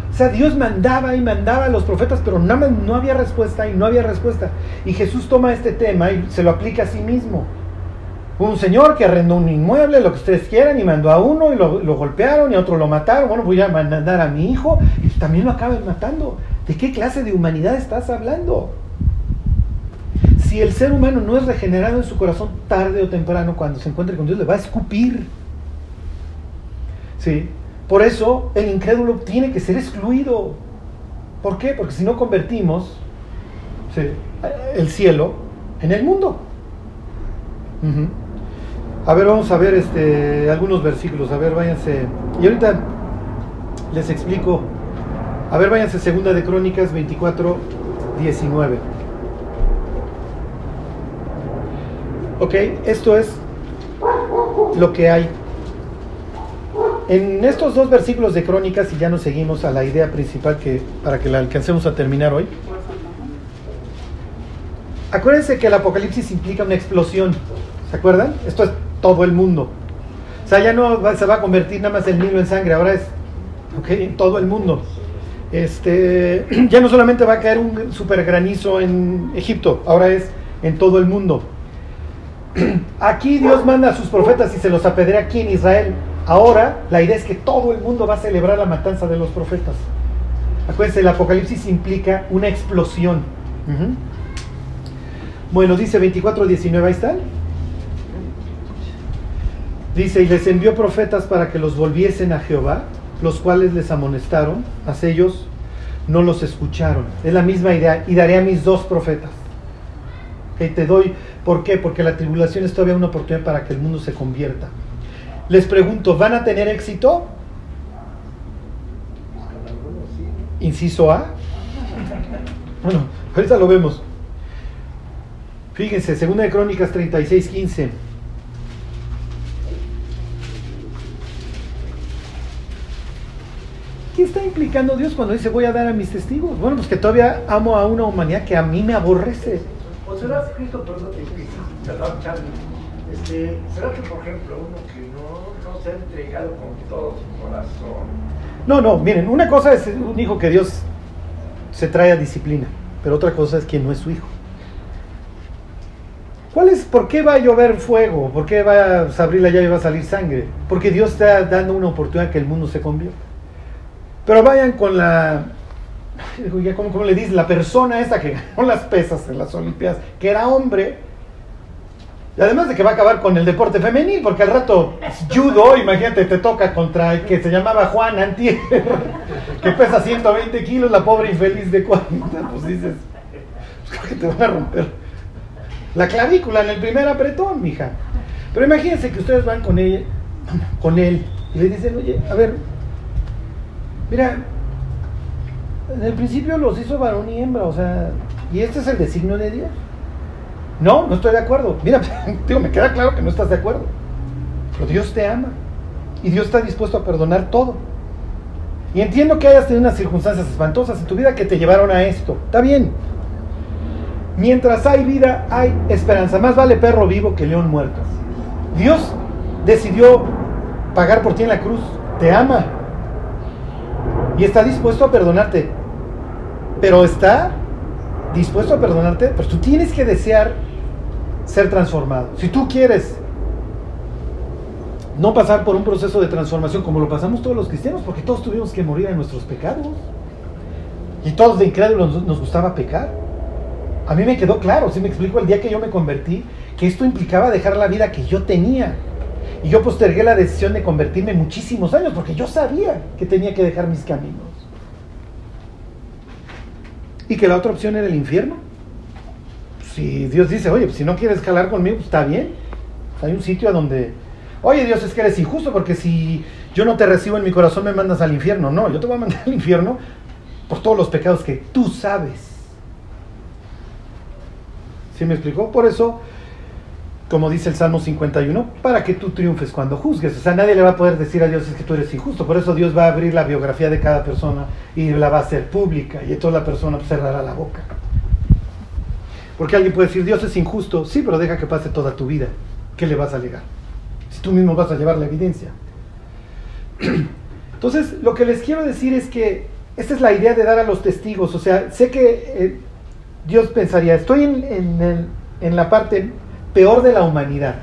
Speaker 1: O sea, Dios mandaba y mandaba a los profetas, pero nada no había respuesta y no había respuesta. Y Jesús toma este tema y se lo aplica a sí mismo. Un señor que arrendó un inmueble, lo que ustedes quieran, y mandó a uno y lo, lo golpearon y a otro lo mataron. Bueno, voy a mandar a mi hijo y también lo acaban matando. ¿De qué clase de humanidad estás hablando? Si el ser humano no es regenerado en su corazón tarde o temprano, cuando se encuentre con Dios, le va a escupir. ¿Sí? Por eso el incrédulo tiene que ser excluido. ¿Por qué? Porque si no convertimos el cielo en el mundo. A ver, vamos a ver este, algunos versículos. A ver, váyanse. Y ahorita les explico. A ver, váyanse, segunda de Crónicas 24, 19. Ok, esto es lo que hay. En estos dos versículos de Crónicas, y ya nos seguimos a la idea principal que, para que la alcancemos a terminar hoy. Acuérdense que el Apocalipsis implica una explosión. ¿Se acuerdan? Esto es todo el mundo. O sea, ya no se va a convertir nada más el Nilo en sangre, ahora es okay, todo el mundo. Este, ya no solamente va a caer un super granizo en Egipto, ahora es en todo el mundo. Aquí Dios manda a sus profetas y se los apedrea aquí en Israel. Ahora la idea es que todo el mundo va a celebrar la matanza de los profetas. Acuérdense, el Apocalipsis implica una explosión. Uh -huh. Bueno, dice 24.19, ahí están. Dice, y les envió profetas para que los volviesen a Jehová, los cuales les amonestaron, mas ellos no los escucharon. Es la misma idea, y daré a mis dos profetas. Que te doy, ¿por qué? Porque la tribulación es todavía una oportunidad para que el mundo se convierta. Les pregunto, ¿van a tener éxito? Inciso A. Bueno, ahorita lo vemos. Fíjense, segunda de Crónicas 36, 15. ¿Qué está implicando Dios cuando dice voy a dar a mis testigos? Bueno, pues que todavía amo a una humanidad que a mí me aborrece.
Speaker 2: ¿O será Cristo, Charlie? Este, ¿Será que, por ejemplo, uno que no, no se ha entregado con todo su corazón?
Speaker 1: No, no, miren, una cosa es un hijo que Dios se trae a disciplina, pero otra cosa es quien no es su hijo. ¿Cuál es, ¿Por qué va a llover fuego? ¿Por qué va a abrir la llave y va a salir sangre? Porque Dios está dando una oportunidad que el mundo se convierta. Pero vayan con la, ¿cómo, cómo le dice? La persona esta que ganó las pesas en las Olimpiadas, que era hombre, y además de que va a acabar con el deporte femenil, porque al rato judo, imagínate, te toca contra el que se llamaba Juan Antier, que pesa 120 kilos, la pobre infeliz de 40, pues dices, pues creo que te van a romper la clavícula en el primer apretón, mija. Pero imagínense que ustedes van con ella, con él, y le dicen, oye, a ver, mira, en el principio los hizo varón y hembra, o sea, y este es el designio de Dios. No, no estoy de acuerdo. Mira, digo, me queda claro que no estás de acuerdo. Pero Dios te ama. Y Dios está dispuesto a perdonar todo. Y entiendo que hayas tenido unas circunstancias espantosas en tu vida que te llevaron a esto. Está bien. Mientras hay vida, hay esperanza. Más vale perro vivo que león muerto. Dios decidió pagar por ti en la cruz. Te ama. Y está dispuesto a perdonarte. Pero está dispuesto a perdonarte, pues tú tienes que desear ser transformado. Si tú quieres no pasar por un proceso de transformación como lo pasamos todos los cristianos, porque todos tuvimos que morir en nuestros pecados. Y todos de incrédulos nos gustaba pecar. A mí me quedó claro, si me explico, el día que yo me convertí, que esto implicaba dejar la vida que yo tenía. Y yo postergué la decisión de convertirme muchísimos años, porque yo sabía que tenía que dejar mis caminos. Y que la otra opción era el infierno. Si Dios dice, oye, pues si no quieres jalar conmigo, pues está bien. Hay un sitio a donde Oye Dios, es que eres injusto porque si yo no te recibo en mi corazón me mandas al infierno. No, yo te voy a mandar al infierno por todos los pecados que tú sabes. ¿Sí me explicó? Por eso, como dice el Salmo 51, para que tú triunfes cuando juzgues. O sea, nadie le va a poder decir a Dios es que tú eres injusto. Por eso Dios va a abrir la biografía de cada persona y la va a hacer pública. Y entonces la persona cerrará la boca. Porque alguien puede decir, Dios es injusto. Sí, pero deja que pase toda tu vida. ¿Qué le vas a alegar? si tú mismo vas a llevar la evidencia. Entonces, lo que les quiero decir es que esta es la idea de dar a los testigos. O sea, sé que eh, Dios pensaría, estoy en, la parte peor de la humanidad.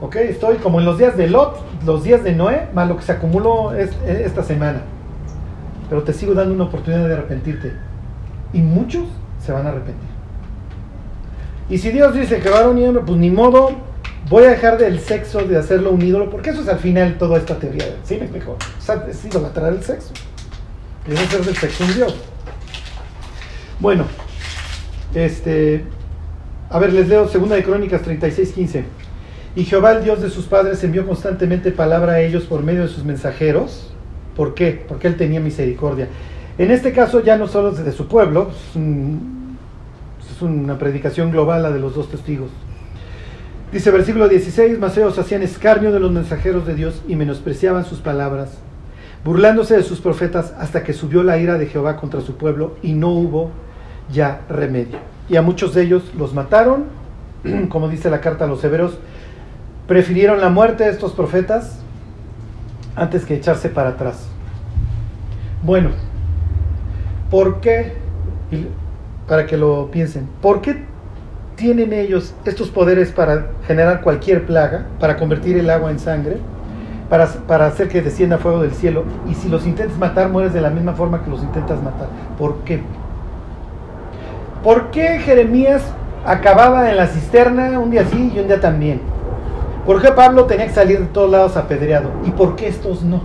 Speaker 1: ¿Ok? Estoy como en los días de Lot, los días de Noé, más lo que se acumuló es, esta semana. Pero te sigo dando una oportunidad de arrepentirte. Y muchos se van a arrepentir. Y si Dios dice que varón y hombre, pues ni modo, voy a dejar del sexo, de hacerlo un ídolo, porque eso es al final toda esta teoría. ¿Sí me explico? O sea, es idolatrar el sexo. Es hacer del sexo un dios. Bueno, este, a ver, les leo 2 de Crónicas 36, 15. Y Jehová, el Dios de sus padres, envió constantemente palabra a ellos por medio de sus mensajeros. ¿Por qué? Porque él tenía misericordia. En este caso ya no solo de su pueblo, es, un, es una predicación global la de los dos testigos. Dice versículo 16, Maceos hacían escarnio de los mensajeros de Dios y menospreciaban sus palabras, burlándose de sus profetas hasta que subió la ira de Jehová contra su pueblo y no hubo ya remedio. Y a muchos de ellos los mataron, como dice la carta a los hebreos, prefirieron la muerte de estos profetas antes que echarse para atrás. Bueno, ¿por qué? Para que lo piensen, ¿por qué tienen ellos estos poderes para generar cualquier plaga, para convertir el agua en sangre, para, para, hacer que descienda fuego del cielo. Y si los intentas matar, mueres de la misma forma que los intentas matar. ¿Por qué? ¿Por qué Jeremías acababa en la cisterna un día sí y un día también? ¿Por qué Pablo tenía que salir de todos lados apedreado? ¿Y por qué estos no?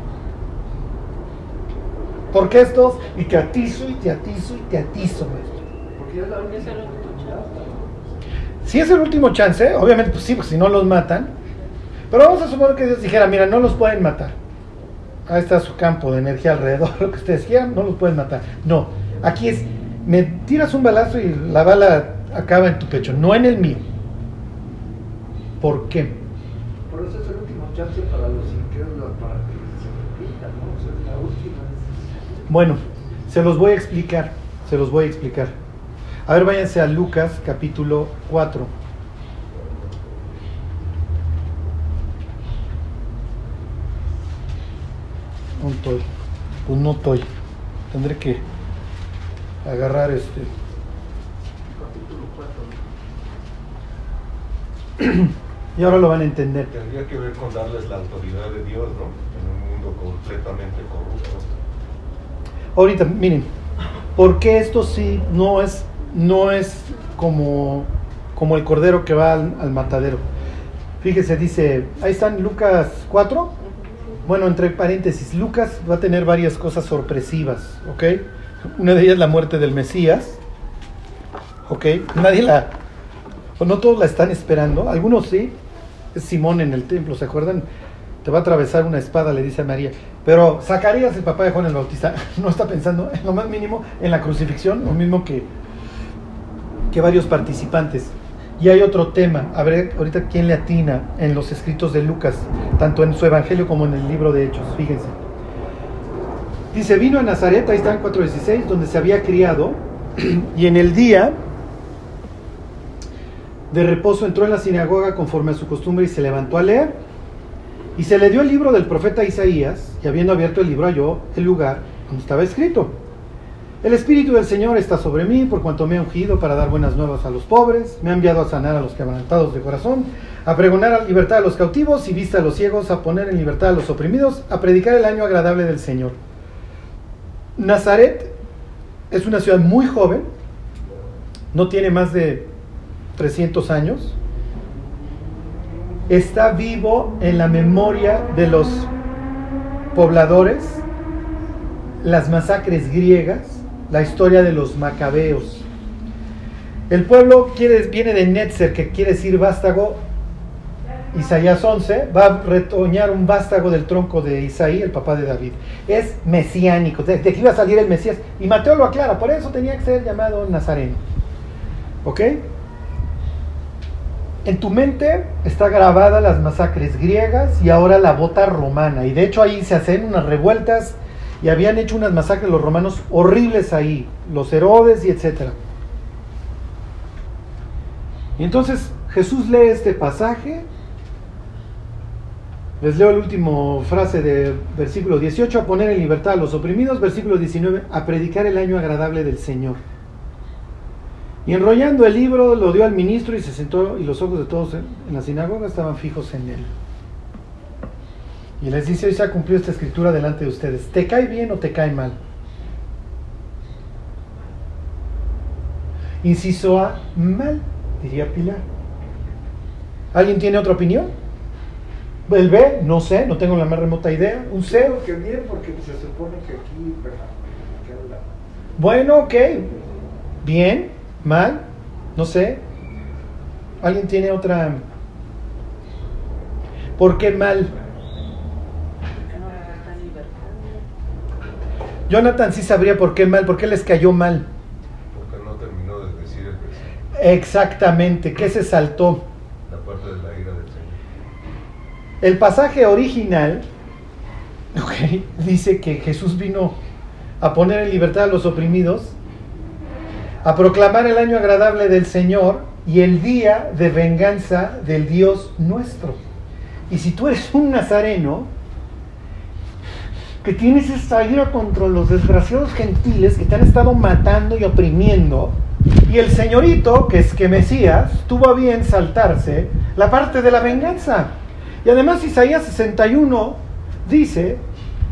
Speaker 1: ¿Por qué estos? Y te atizo y te atizo y te atizo. Porque es la si es el último chance, obviamente, pues sí, porque si no los matan. Pero vamos a suponer que Dios dijera, mira, no los pueden matar. Ahí está su campo de energía alrededor, lo que ustedes quieran, no los pueden matar. No, aquí es, me tiras un balazo y la bala acaba en tu pecho, no en el mío. ¿Por qué?
Speaker 2: Por eso es el último chance para los incrédulos, para que se repita, ¿no? O sea, es la última
Speaker 1: Bueno, se los voy a explicar, se los voy a explicar. A ver, váyanse a Lucas capítulo 4. No estoy. Pues no estoy. Tendré que agarrar este.
Speaker 5: Capítulo 4.
Speaker 1: y ahora lo van a entender.
Speaker 6: Tendría que ver con darles la autoridad de Dios, ¿no? En un mundo completamente corrupto.
Speaker 1: Ahorita, miren, ¿por qué esto sí no es no es como, como el cordero que va al, matadero. Fíjese, dice, ahí están Lucas 4. Bueno, entre paréntesis, Lucas va a tener varias cosas sorpresivas, ¿ok? Una de ellas la muerte del Mesías, ¿ok? Nadie la, o no todos la están esperando, algunos sí, es Simón en el templo, ¿se acuerdan? Te va a atravesar una espada, le dice a María. Pero Zacarías, el papá de Juan el Bautista, no está pensando en lo más mínimo en la crucifixión, lo mismo que que varios participantes. Y hay otro tema, a ver ahorita quién le atina en los escritos de Lucas, tanto en su evangelio como en el libro de Hechos, fíjense. Dice, vino a Nazaret, ahí está en 4.16, donde se había criado, y en el día de reposo entró en la sinagoga conforme a su costumbre y se levantó a leer. Y se le dio el libro del profeta Isaías, y habiendo abierto el libro halló el lugar donde estaba escrito. El Espíritu del Señor está sobre mí, por cuanto me ha ungido para dar buenas nuevas a los pobres, me ha enviado a sanar a los quebrantados de corazón, a pregonar a libertad a los cautivos y vista a los ciegos, a poner en libertad a los oprimidos, a predicar el año agradable del Señor. Nazaret es una ciudad muy joven, no tiene más de 300 años, está vivo en la memoria de los pobladores, las masacres griegas, la historia de los macabeos. El pueblo quiere, viene de Netzer, que quiere decir vástago. Isaías 11 va a retoñar un vástago del tronco de Isaí, el papá de David. Es mesiánico, de, aquí iba a salir el Mesías. Y Mateo lo aclara, por eso tenía que ser llamado Nazareno. ¿Ok? En tu mente está grabada las masacres griegas y ahora la bota romana. Y de hecho ahí se hacen unas revueltas y habían hecho unas masacres los romanos horribles ahí, los Herodes y etcétera. Y entonces Jesús lee este pasaje. Les leo la última frase de versículo 18, a poner en libertad a los oprimidos, versículo 19, a predicar el año agradable del Señor. Y enrollando el libro lo dio al ministro y se sentó y los ojos de todos en, la sinagoga estaban fijos en él. Y les dice, hoy se ha cumplido esta escritura delante de ustedes. ¿Te cae bien o te cae mal? Inciso A, mal, diría Pilar. ¿Alguien tiene otra opinión? El B, no sé, no tengo la más remota idea. Un C.
Speaker 2: Creo que bien, porque se supone que aquí, ¿verdad? Que habla-
Speaker 1: Bueno, ok. Bien, mal, no sé. ¿Alguien tiene otra? ¿Por qué mal? Jonathan sí sabría por qué mal, por qué les cayó mal.
Speaker 6: Porque no terminó de decir el
Speaker 1: Exactamente, ¿qué se saltó? El pasaje original dice que Jesús vino a poner en libertad a los oprimidos, a proclamar el año agradable del Señor y el día de venganza del Dios nuestro. Y si tú eres un nazareno, que tienes esta ira contra los desgraciados gentiles que te han estado matando y oprimiendo, y el señorito, que es que Mesías, tuvo a bien saltarse la parte de la venganza. Y además Isaías 61 dice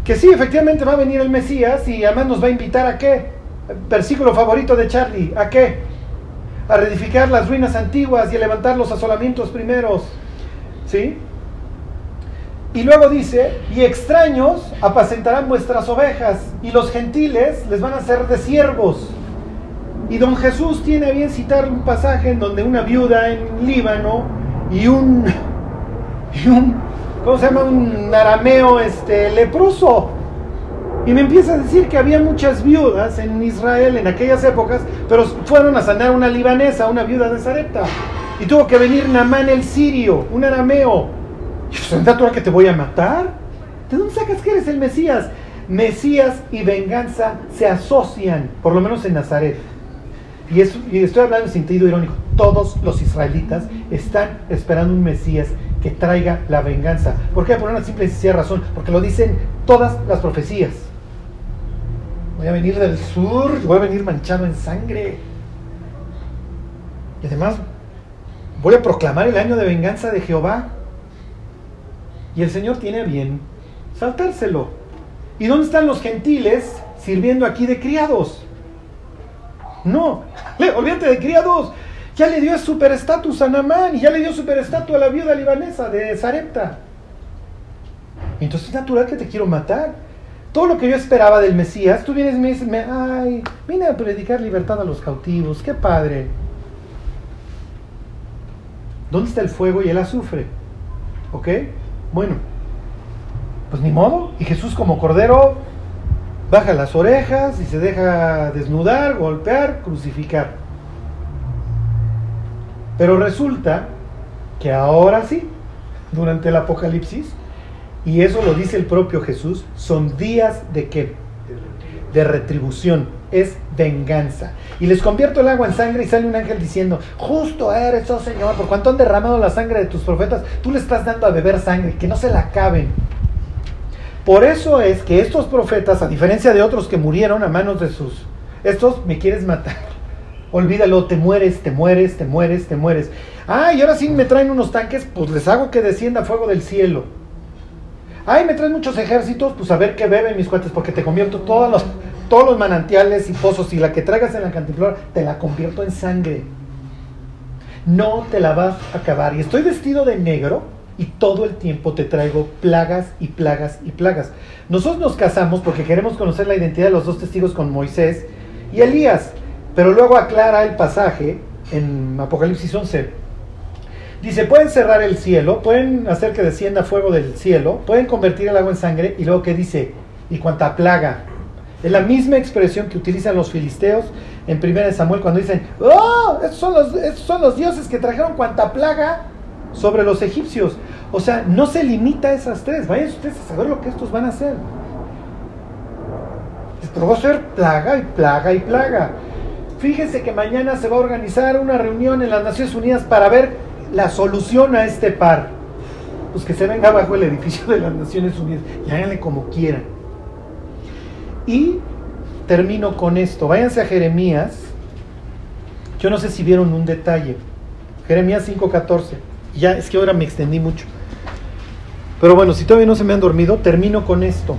Speaker 1: que sí, efectivamente va a venir el Mesías y además nos va a invitar a qué? Versículo favorito de Charlie, ¿a qué? A reedificar las ruinas antiguas y a levantar los asolamientos primeros. ¿Sí? Y luego dice, y extraños apacentarán vuestras ovejas, y los gentiles les van a ser de siervos. Y don Jesús tiene a bien citar un pasaje en donde una viuda en Líbano y un, un ¿cómo se llama? Un arameo este, leproso. Y me empieza a decir que había muchas viudas en Israel en aquellas épocas, pero fueron a sanar una libanesa, una viuda de Zarepta. Y tuvo que venir Namán el sirio, un arameo. Y pues, ¿es natural que te voy a matar? ¿De dónde sacas que eres el Mesías? Mesías y venganza se asocian, por lo menos en Nazaret. Y, es- y estoy hablando en sentido irónico. Todos los israelitas están esperando un Mesías que traiga la venganza. ¿Por qué? Por una simple y sencilla razón. Porque lo dicen todas las profecías. Voy a venir del sur, voy a venir manchado en sangre. Y además, voy a proclamar el año de venganza de Jehová. Y el Señor tiene bien saltárselo. ¿Y dónde están los gentiles sirviendo aquí de criados? No, olvídate de criados. Ya le dio superestatus a Namán y ya le dio superestatus a la viuda libanesa de Zarepta. Entonces es natural que te quiero matar. Todo lo que yo esperaba del Mesías, tú vienes y me dices, ay, vine a predicar libertad a los cautivos, qué padre. ¿Dónde está el fuego y el azufre? ¿Ok? Bueno, pues ni modo. Y Jesús como cordero baja las orejas y se deja desnudar, golpear, crucificar. Pero resulta que ahora sí, durante el Apocalipsis, y eso lo dice el propio Jesús, son días de qué? De retribución, es venganza. Y les convierto el agua en sangre y sale un ángel diciendo, justo eres, oh Señor, por cuanto han derramado la sangre de tus profetas, tú le estás dando a beber sangre, que no se la acaben. Por eso es que estos profetas, a diferencia de otros que murieron a manos de sus, estos me quieres matar. Olvídalo, te mueres, te mueres, te mueres, te mueres. Ay, y ahora sí me traen unos tanques, pues les hago que descienda fuego del cielo. Ay, me traen muchos ejércitos, pues a ver qué beben mis cuates, porque te convierto todos los, todos los manantiales y pozos y la que traigas en la cantimplora, te la convierto en sangre. No te la vas a acabar. Y estoy vestido de negro y todo el tiempo te traigo plagas y plagas y plagas. Nosotros nos casamos porque queremos conocer la identidad de los dos testigos con Moisés y Elías, pero luego aclara el pasaje en Apocalipsis 11. Dice, pueden cerrar el cielo, pueden hacer que descienda fuego del cielo, pueden convertir el agua en sangre y luego que dice, y cuanta plaga. Es la misma expresión que utilizan los filisteos en 1 Samuel cuando dicen, oh, estos son, los, son los dioses que trajeron cuanta plaga sobre los egipcios. O sea, no se limita a esas tres. Vayan ustedes a saber lo que estos van a hacer. Esto va a ser plaga y plaga y plaga. Fíjense que mañana se va a organizar una reunión en las Naciones Unidas para ver la solución a este par. Pues que se venga bajo el edificio de las Naciones Unidas y háganle como quieran. Y termino con esto. Váyanse a Jeremías. Yo no sé si vieron un detalle. Jeremías 5:14. Ya es que ahora me extendí mucho. Pero bueno, si todavía no se me han dormido, termino con esto.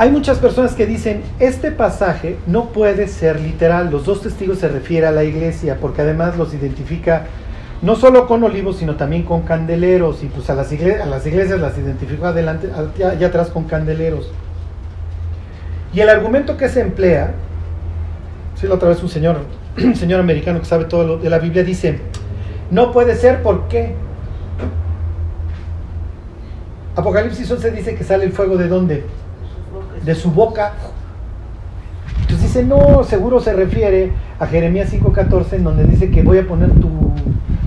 Speaker 1: Hay muchas personas que dicen, este pasaje no puede ser literal, los dos testigos se refiere a la iglesia, porque además los identifica no solo con olivos, sino también con candeleros, y pues a las, iglesias, las identificó adelante, allá atrás con candeleros. Y el argumento que se emplea, sí, la otra vez un señor, un señor americano que sabe todo lo de la Biblia dice, no puede ser, ¿por qué? Apocalipsis 11 dice que sale el fuego de dónde? De su boca. Entonces dice, no, seguro se refiere a Jeremías 5:14, en donde dice que voy a poner tu,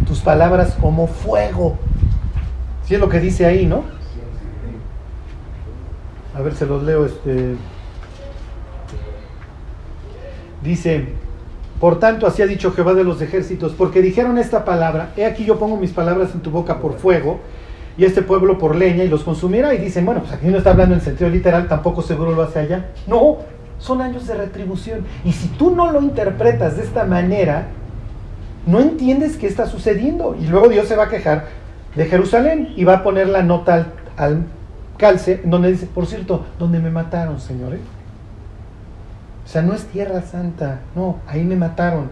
Speaker 1: tus palabras como fuego. Si es lo que dice ahí, ¿no? A ver, se los leo. Este. Dice, por tanto, así ha dicho Jehová de los ejércitos, porque dijeron esta palabra, he aquí yo pongo mis palabras en tu boca por fuego, y este pueblo por leña, y los consumirá, y dicen, bueno, pues aquí no está hablando en sentido literal, tampoco seguro lo hace allá. No, son años de retribución. Y si tú no lo interpretas de esta manera, no entiendes qué está sucediendo. Y luego Dios se va a quejar de Jerusalén y va a poner la nota al, al calce, donde dice, por cierto, donde me mataron, señores. O sea, no es tierra santa, no, ahí me mataron.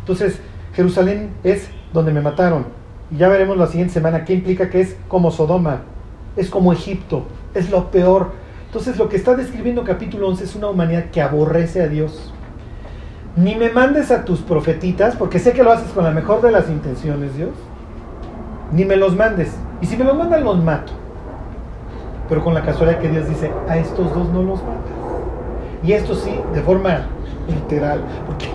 Speaker 1: Entonces, Jerusalén es donde me mataron. Y ya veremos la siguiente semana qué implica que es como Sodoma, es como Egipto, es lo peor. Entonces, lo que está describiendo capítulo 11 es una humanidad que aborrece a Dios. Ni me mandes a tus profetitas, porque sé que lo haces con la mejor de las intenciones, Dios. Ni me los mandes. Y si me los mandan, los mato. Pero con la casualidad que Dios dice, a estos dos no los matas. Y esto sí, de forma literal, porque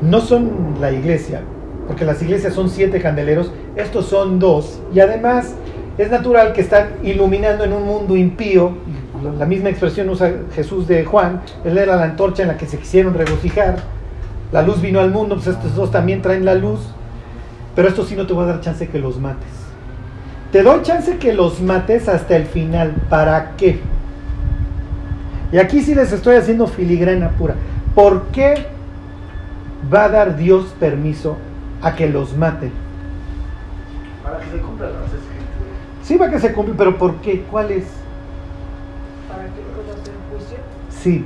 Speaker 1: no son la iglesia, porque las iglesias son siete candeleros, estos son dos. Y además es natural que están iluminando en un mundo impío. La misma expresión usa Jesús de Juan. Él era la antorcha en la que se quisieron regocijar. La luz vino al mundo, pues estos dos también traen la luz. Pero esto sí no te voy a dar chance que los mates. Te doy chance que los mates hasta el final. ¿Para qué? Y aquí sí les estoy haciendo filigrana pura. ¿Por qué va a dar Dios permiso a que los maten?
Speaker 2: Para que se cumplan las escrituras.
Speaker 1: Sí va que se cumple, pero ¿por qué? ¿Cuál es?
Speaker 3: ¿Para qué puedo hacer juicio?
Speaker 1: Sí,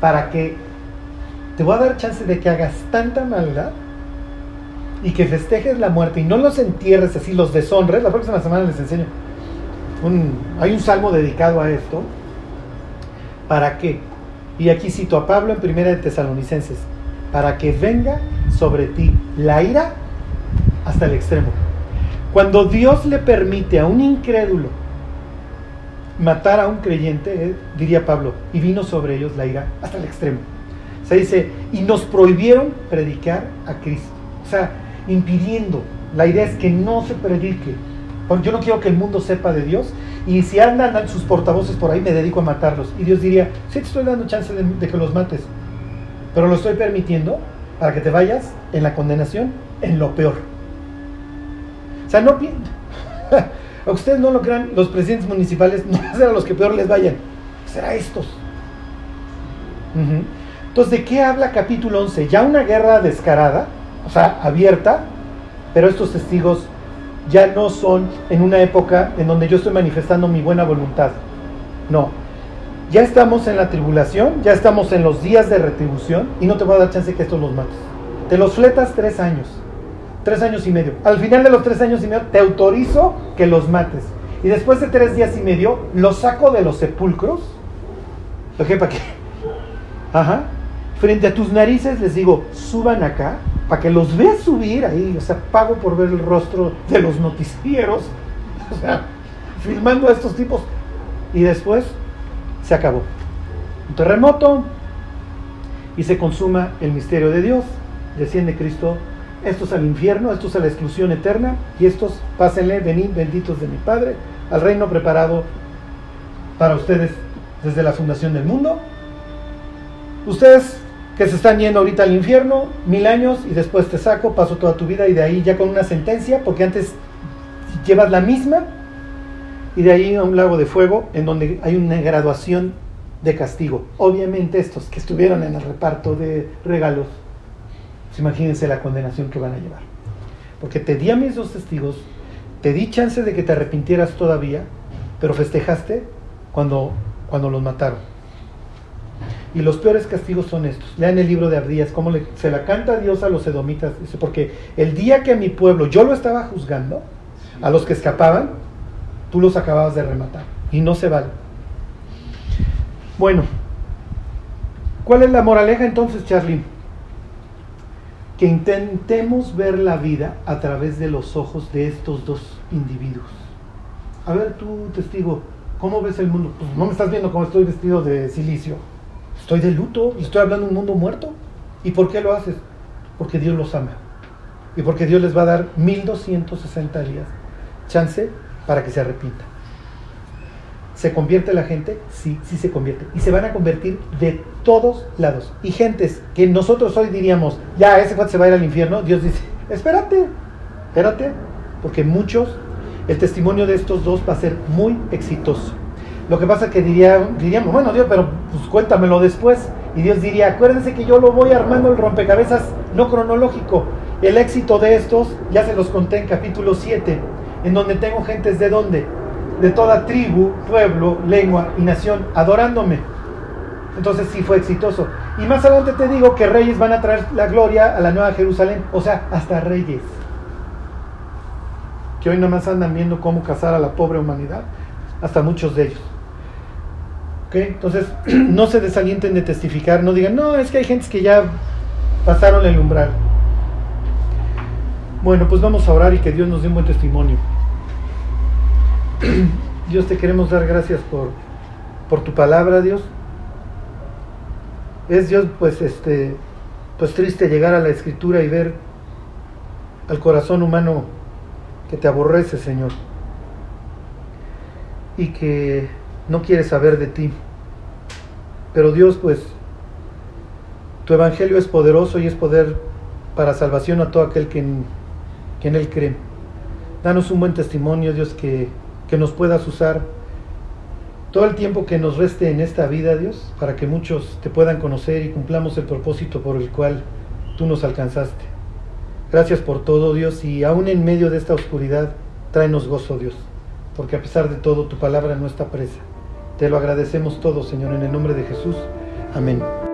Speaker 1: para que te voy a dar chance de que hagas tanta maldad y que festejes la muerte y no los entierres así, los deshonres. La próxima semana les enseño. Un, hay un salmo dedicado a esto. ¿Para qué? Y aquí cito a Pablo en Primera de Tesalonicenses. Para que venga sobre ti la ira hasta el extremo. Cuando Dios le permite a un incrédulo matar a un creyente, eh, diría Pablo, y vino sobre ellos la ira hasta el extremo. Se dice, y nos prohibieron predicar a Cristo. O sea, impidiendo. La idea es que no se predique. Yo no quiero que el mundo sepa de Dios. Y si andan sus portavoces por ahí, me dedico a matarlos. Y Dios diría, sí te estoy dando chance de, de que los mates. Pero lo estoy permitiendo para que te vayas en la condenación en lo peor. O sea, no piensen. Ustedes no lo crean, los presidentes municipales no serán los que peor les vayan, será estos. Entonces, ¿de qué habla capítulo 11? Ya una guerra descarada o sea, abierta, pero estos testigos ya no son en una época en donde yo estoy manifestando mi buena voluntad. No. Ya estamos en la tribulación, ya estamos en los días de retribución y no te voy a dar chance que estos los mates. Te los fletas tres años, tres años y medio. Al final de los tres años y medio te autorizo que los mates. Y después de tres días y medio los saco de los sepulcros. ¿Para qué? ¿Para qué? Ajá. Frente a tus narices les digo, suban acá para que los veas subir ahí, o sea, pago por ver el rostro de los noticieros, o sea, filmando a estos tipos. Y después se acabó. Un terremoto y se consuma el misterio de Dios. Desciende Cristo, estos al infierno, estos a la exclusión eterna, y estos pásenle, venid benditos de mi Padre, al reino preparado para ustedes desde la fundación del mundo. Ustedes que se están yendo ahorita al infierno, mil años, y después te saco, paso toda tu vida, y de ahí ya con una sentencia, porque antes llevas la misma, y de ahí a un lago de fuego, en donde hay una graduación de castigo. Obviamente estos que estuvieron en el reparto de regalos, imagínense la condenación que van a llevar. Porque te di a mis dos testigos, te di chance de que te arrepintieras todavía, pero festejaste cuando, cuando los mataron. Y los peores castigos son estos. Lean el libro de Abdías, cómo le, se la canta Dios a los edomitas. Porque el día que a mi pueblo yo lo estaba juzgando, a los que escapaban, tú los acababas de rematar. Y no se vale. Bueno, ¿cuál es la moraleja entonces, Charly? Que intentemos ver la vida a través de los ojos de estos dos individuos. A ver, tú, testigo, ¿cómo ves el mundo? Pues no me estás viendo cómo estoy vestido de silicio. Estoy de luto y estoy hablando de un mundo muerto. ¿Y por qué lo haces? Porque Dios los ama. Y porque Dios les va a dar 1260 días chance para que se arrepienta. ¿Se convierte la gente? Sí, sí se convierte. Y se van a convertir de todos lados. Y gentes que nosotros hoy diríamos, ya, ese cuate se va a ir al infierno, Dios dice, espérate, espérate, porque muchos, el testimonio de estos dos va a ser muy exitoso. Lo que pasa es que diría, diríamos, bueno Dios, pero pues cuéntamelo después. Y Dios diría, acuérdense que yo lo voy armando el rompecabezas no cronológico. El éxito de estos, ya se los conté en capítulo 7, en donde tengo gentes de dónde? De toda tribu, pueblo, lengua y nación adorándome. Entonces sí fue exitoso. Y más adelante te digo que reyes van a traer la gloria a la nueva Jerusalén. O sea, hasta reyes. Que hoy nomás andan viendo cómo casar a la pobre humanidad. Hasta muchos de ellos. Entonces, no se desalienten de testificar, no digan, no, es que hay gentes que ya pasaron el umbral. Bueno, pues vamos a orar y que Dios nos dé un buen testimonio. Dios, te queremos dar gracias por, por tu palabra, Dios. Es Dios, pues, este, pues triste llegar a la escritura y ver al corazón humano que te aborrece, Señor. Y que no quiere saber de ti. Pero Dios, pues, tu evangelio es poderoso y es poder para salvación a todo aquel que en, que en Él cree. Danos un buen testimonio, Dios, que, que nos puedas usar todo el tiempo que nos reste en esta vida, Dios, para que muchos te puedan conocer y cumplamos el propósito por el cual tú nos alcanzaste. Gracias por todo, Dios, y aún en medio de esta oscuridad, tráenos gozo, Dios, porque a pesar de todo, tu palabra no está presa. Te lo agradecemos todo, Señor, en el nombre de Jesús. Amén.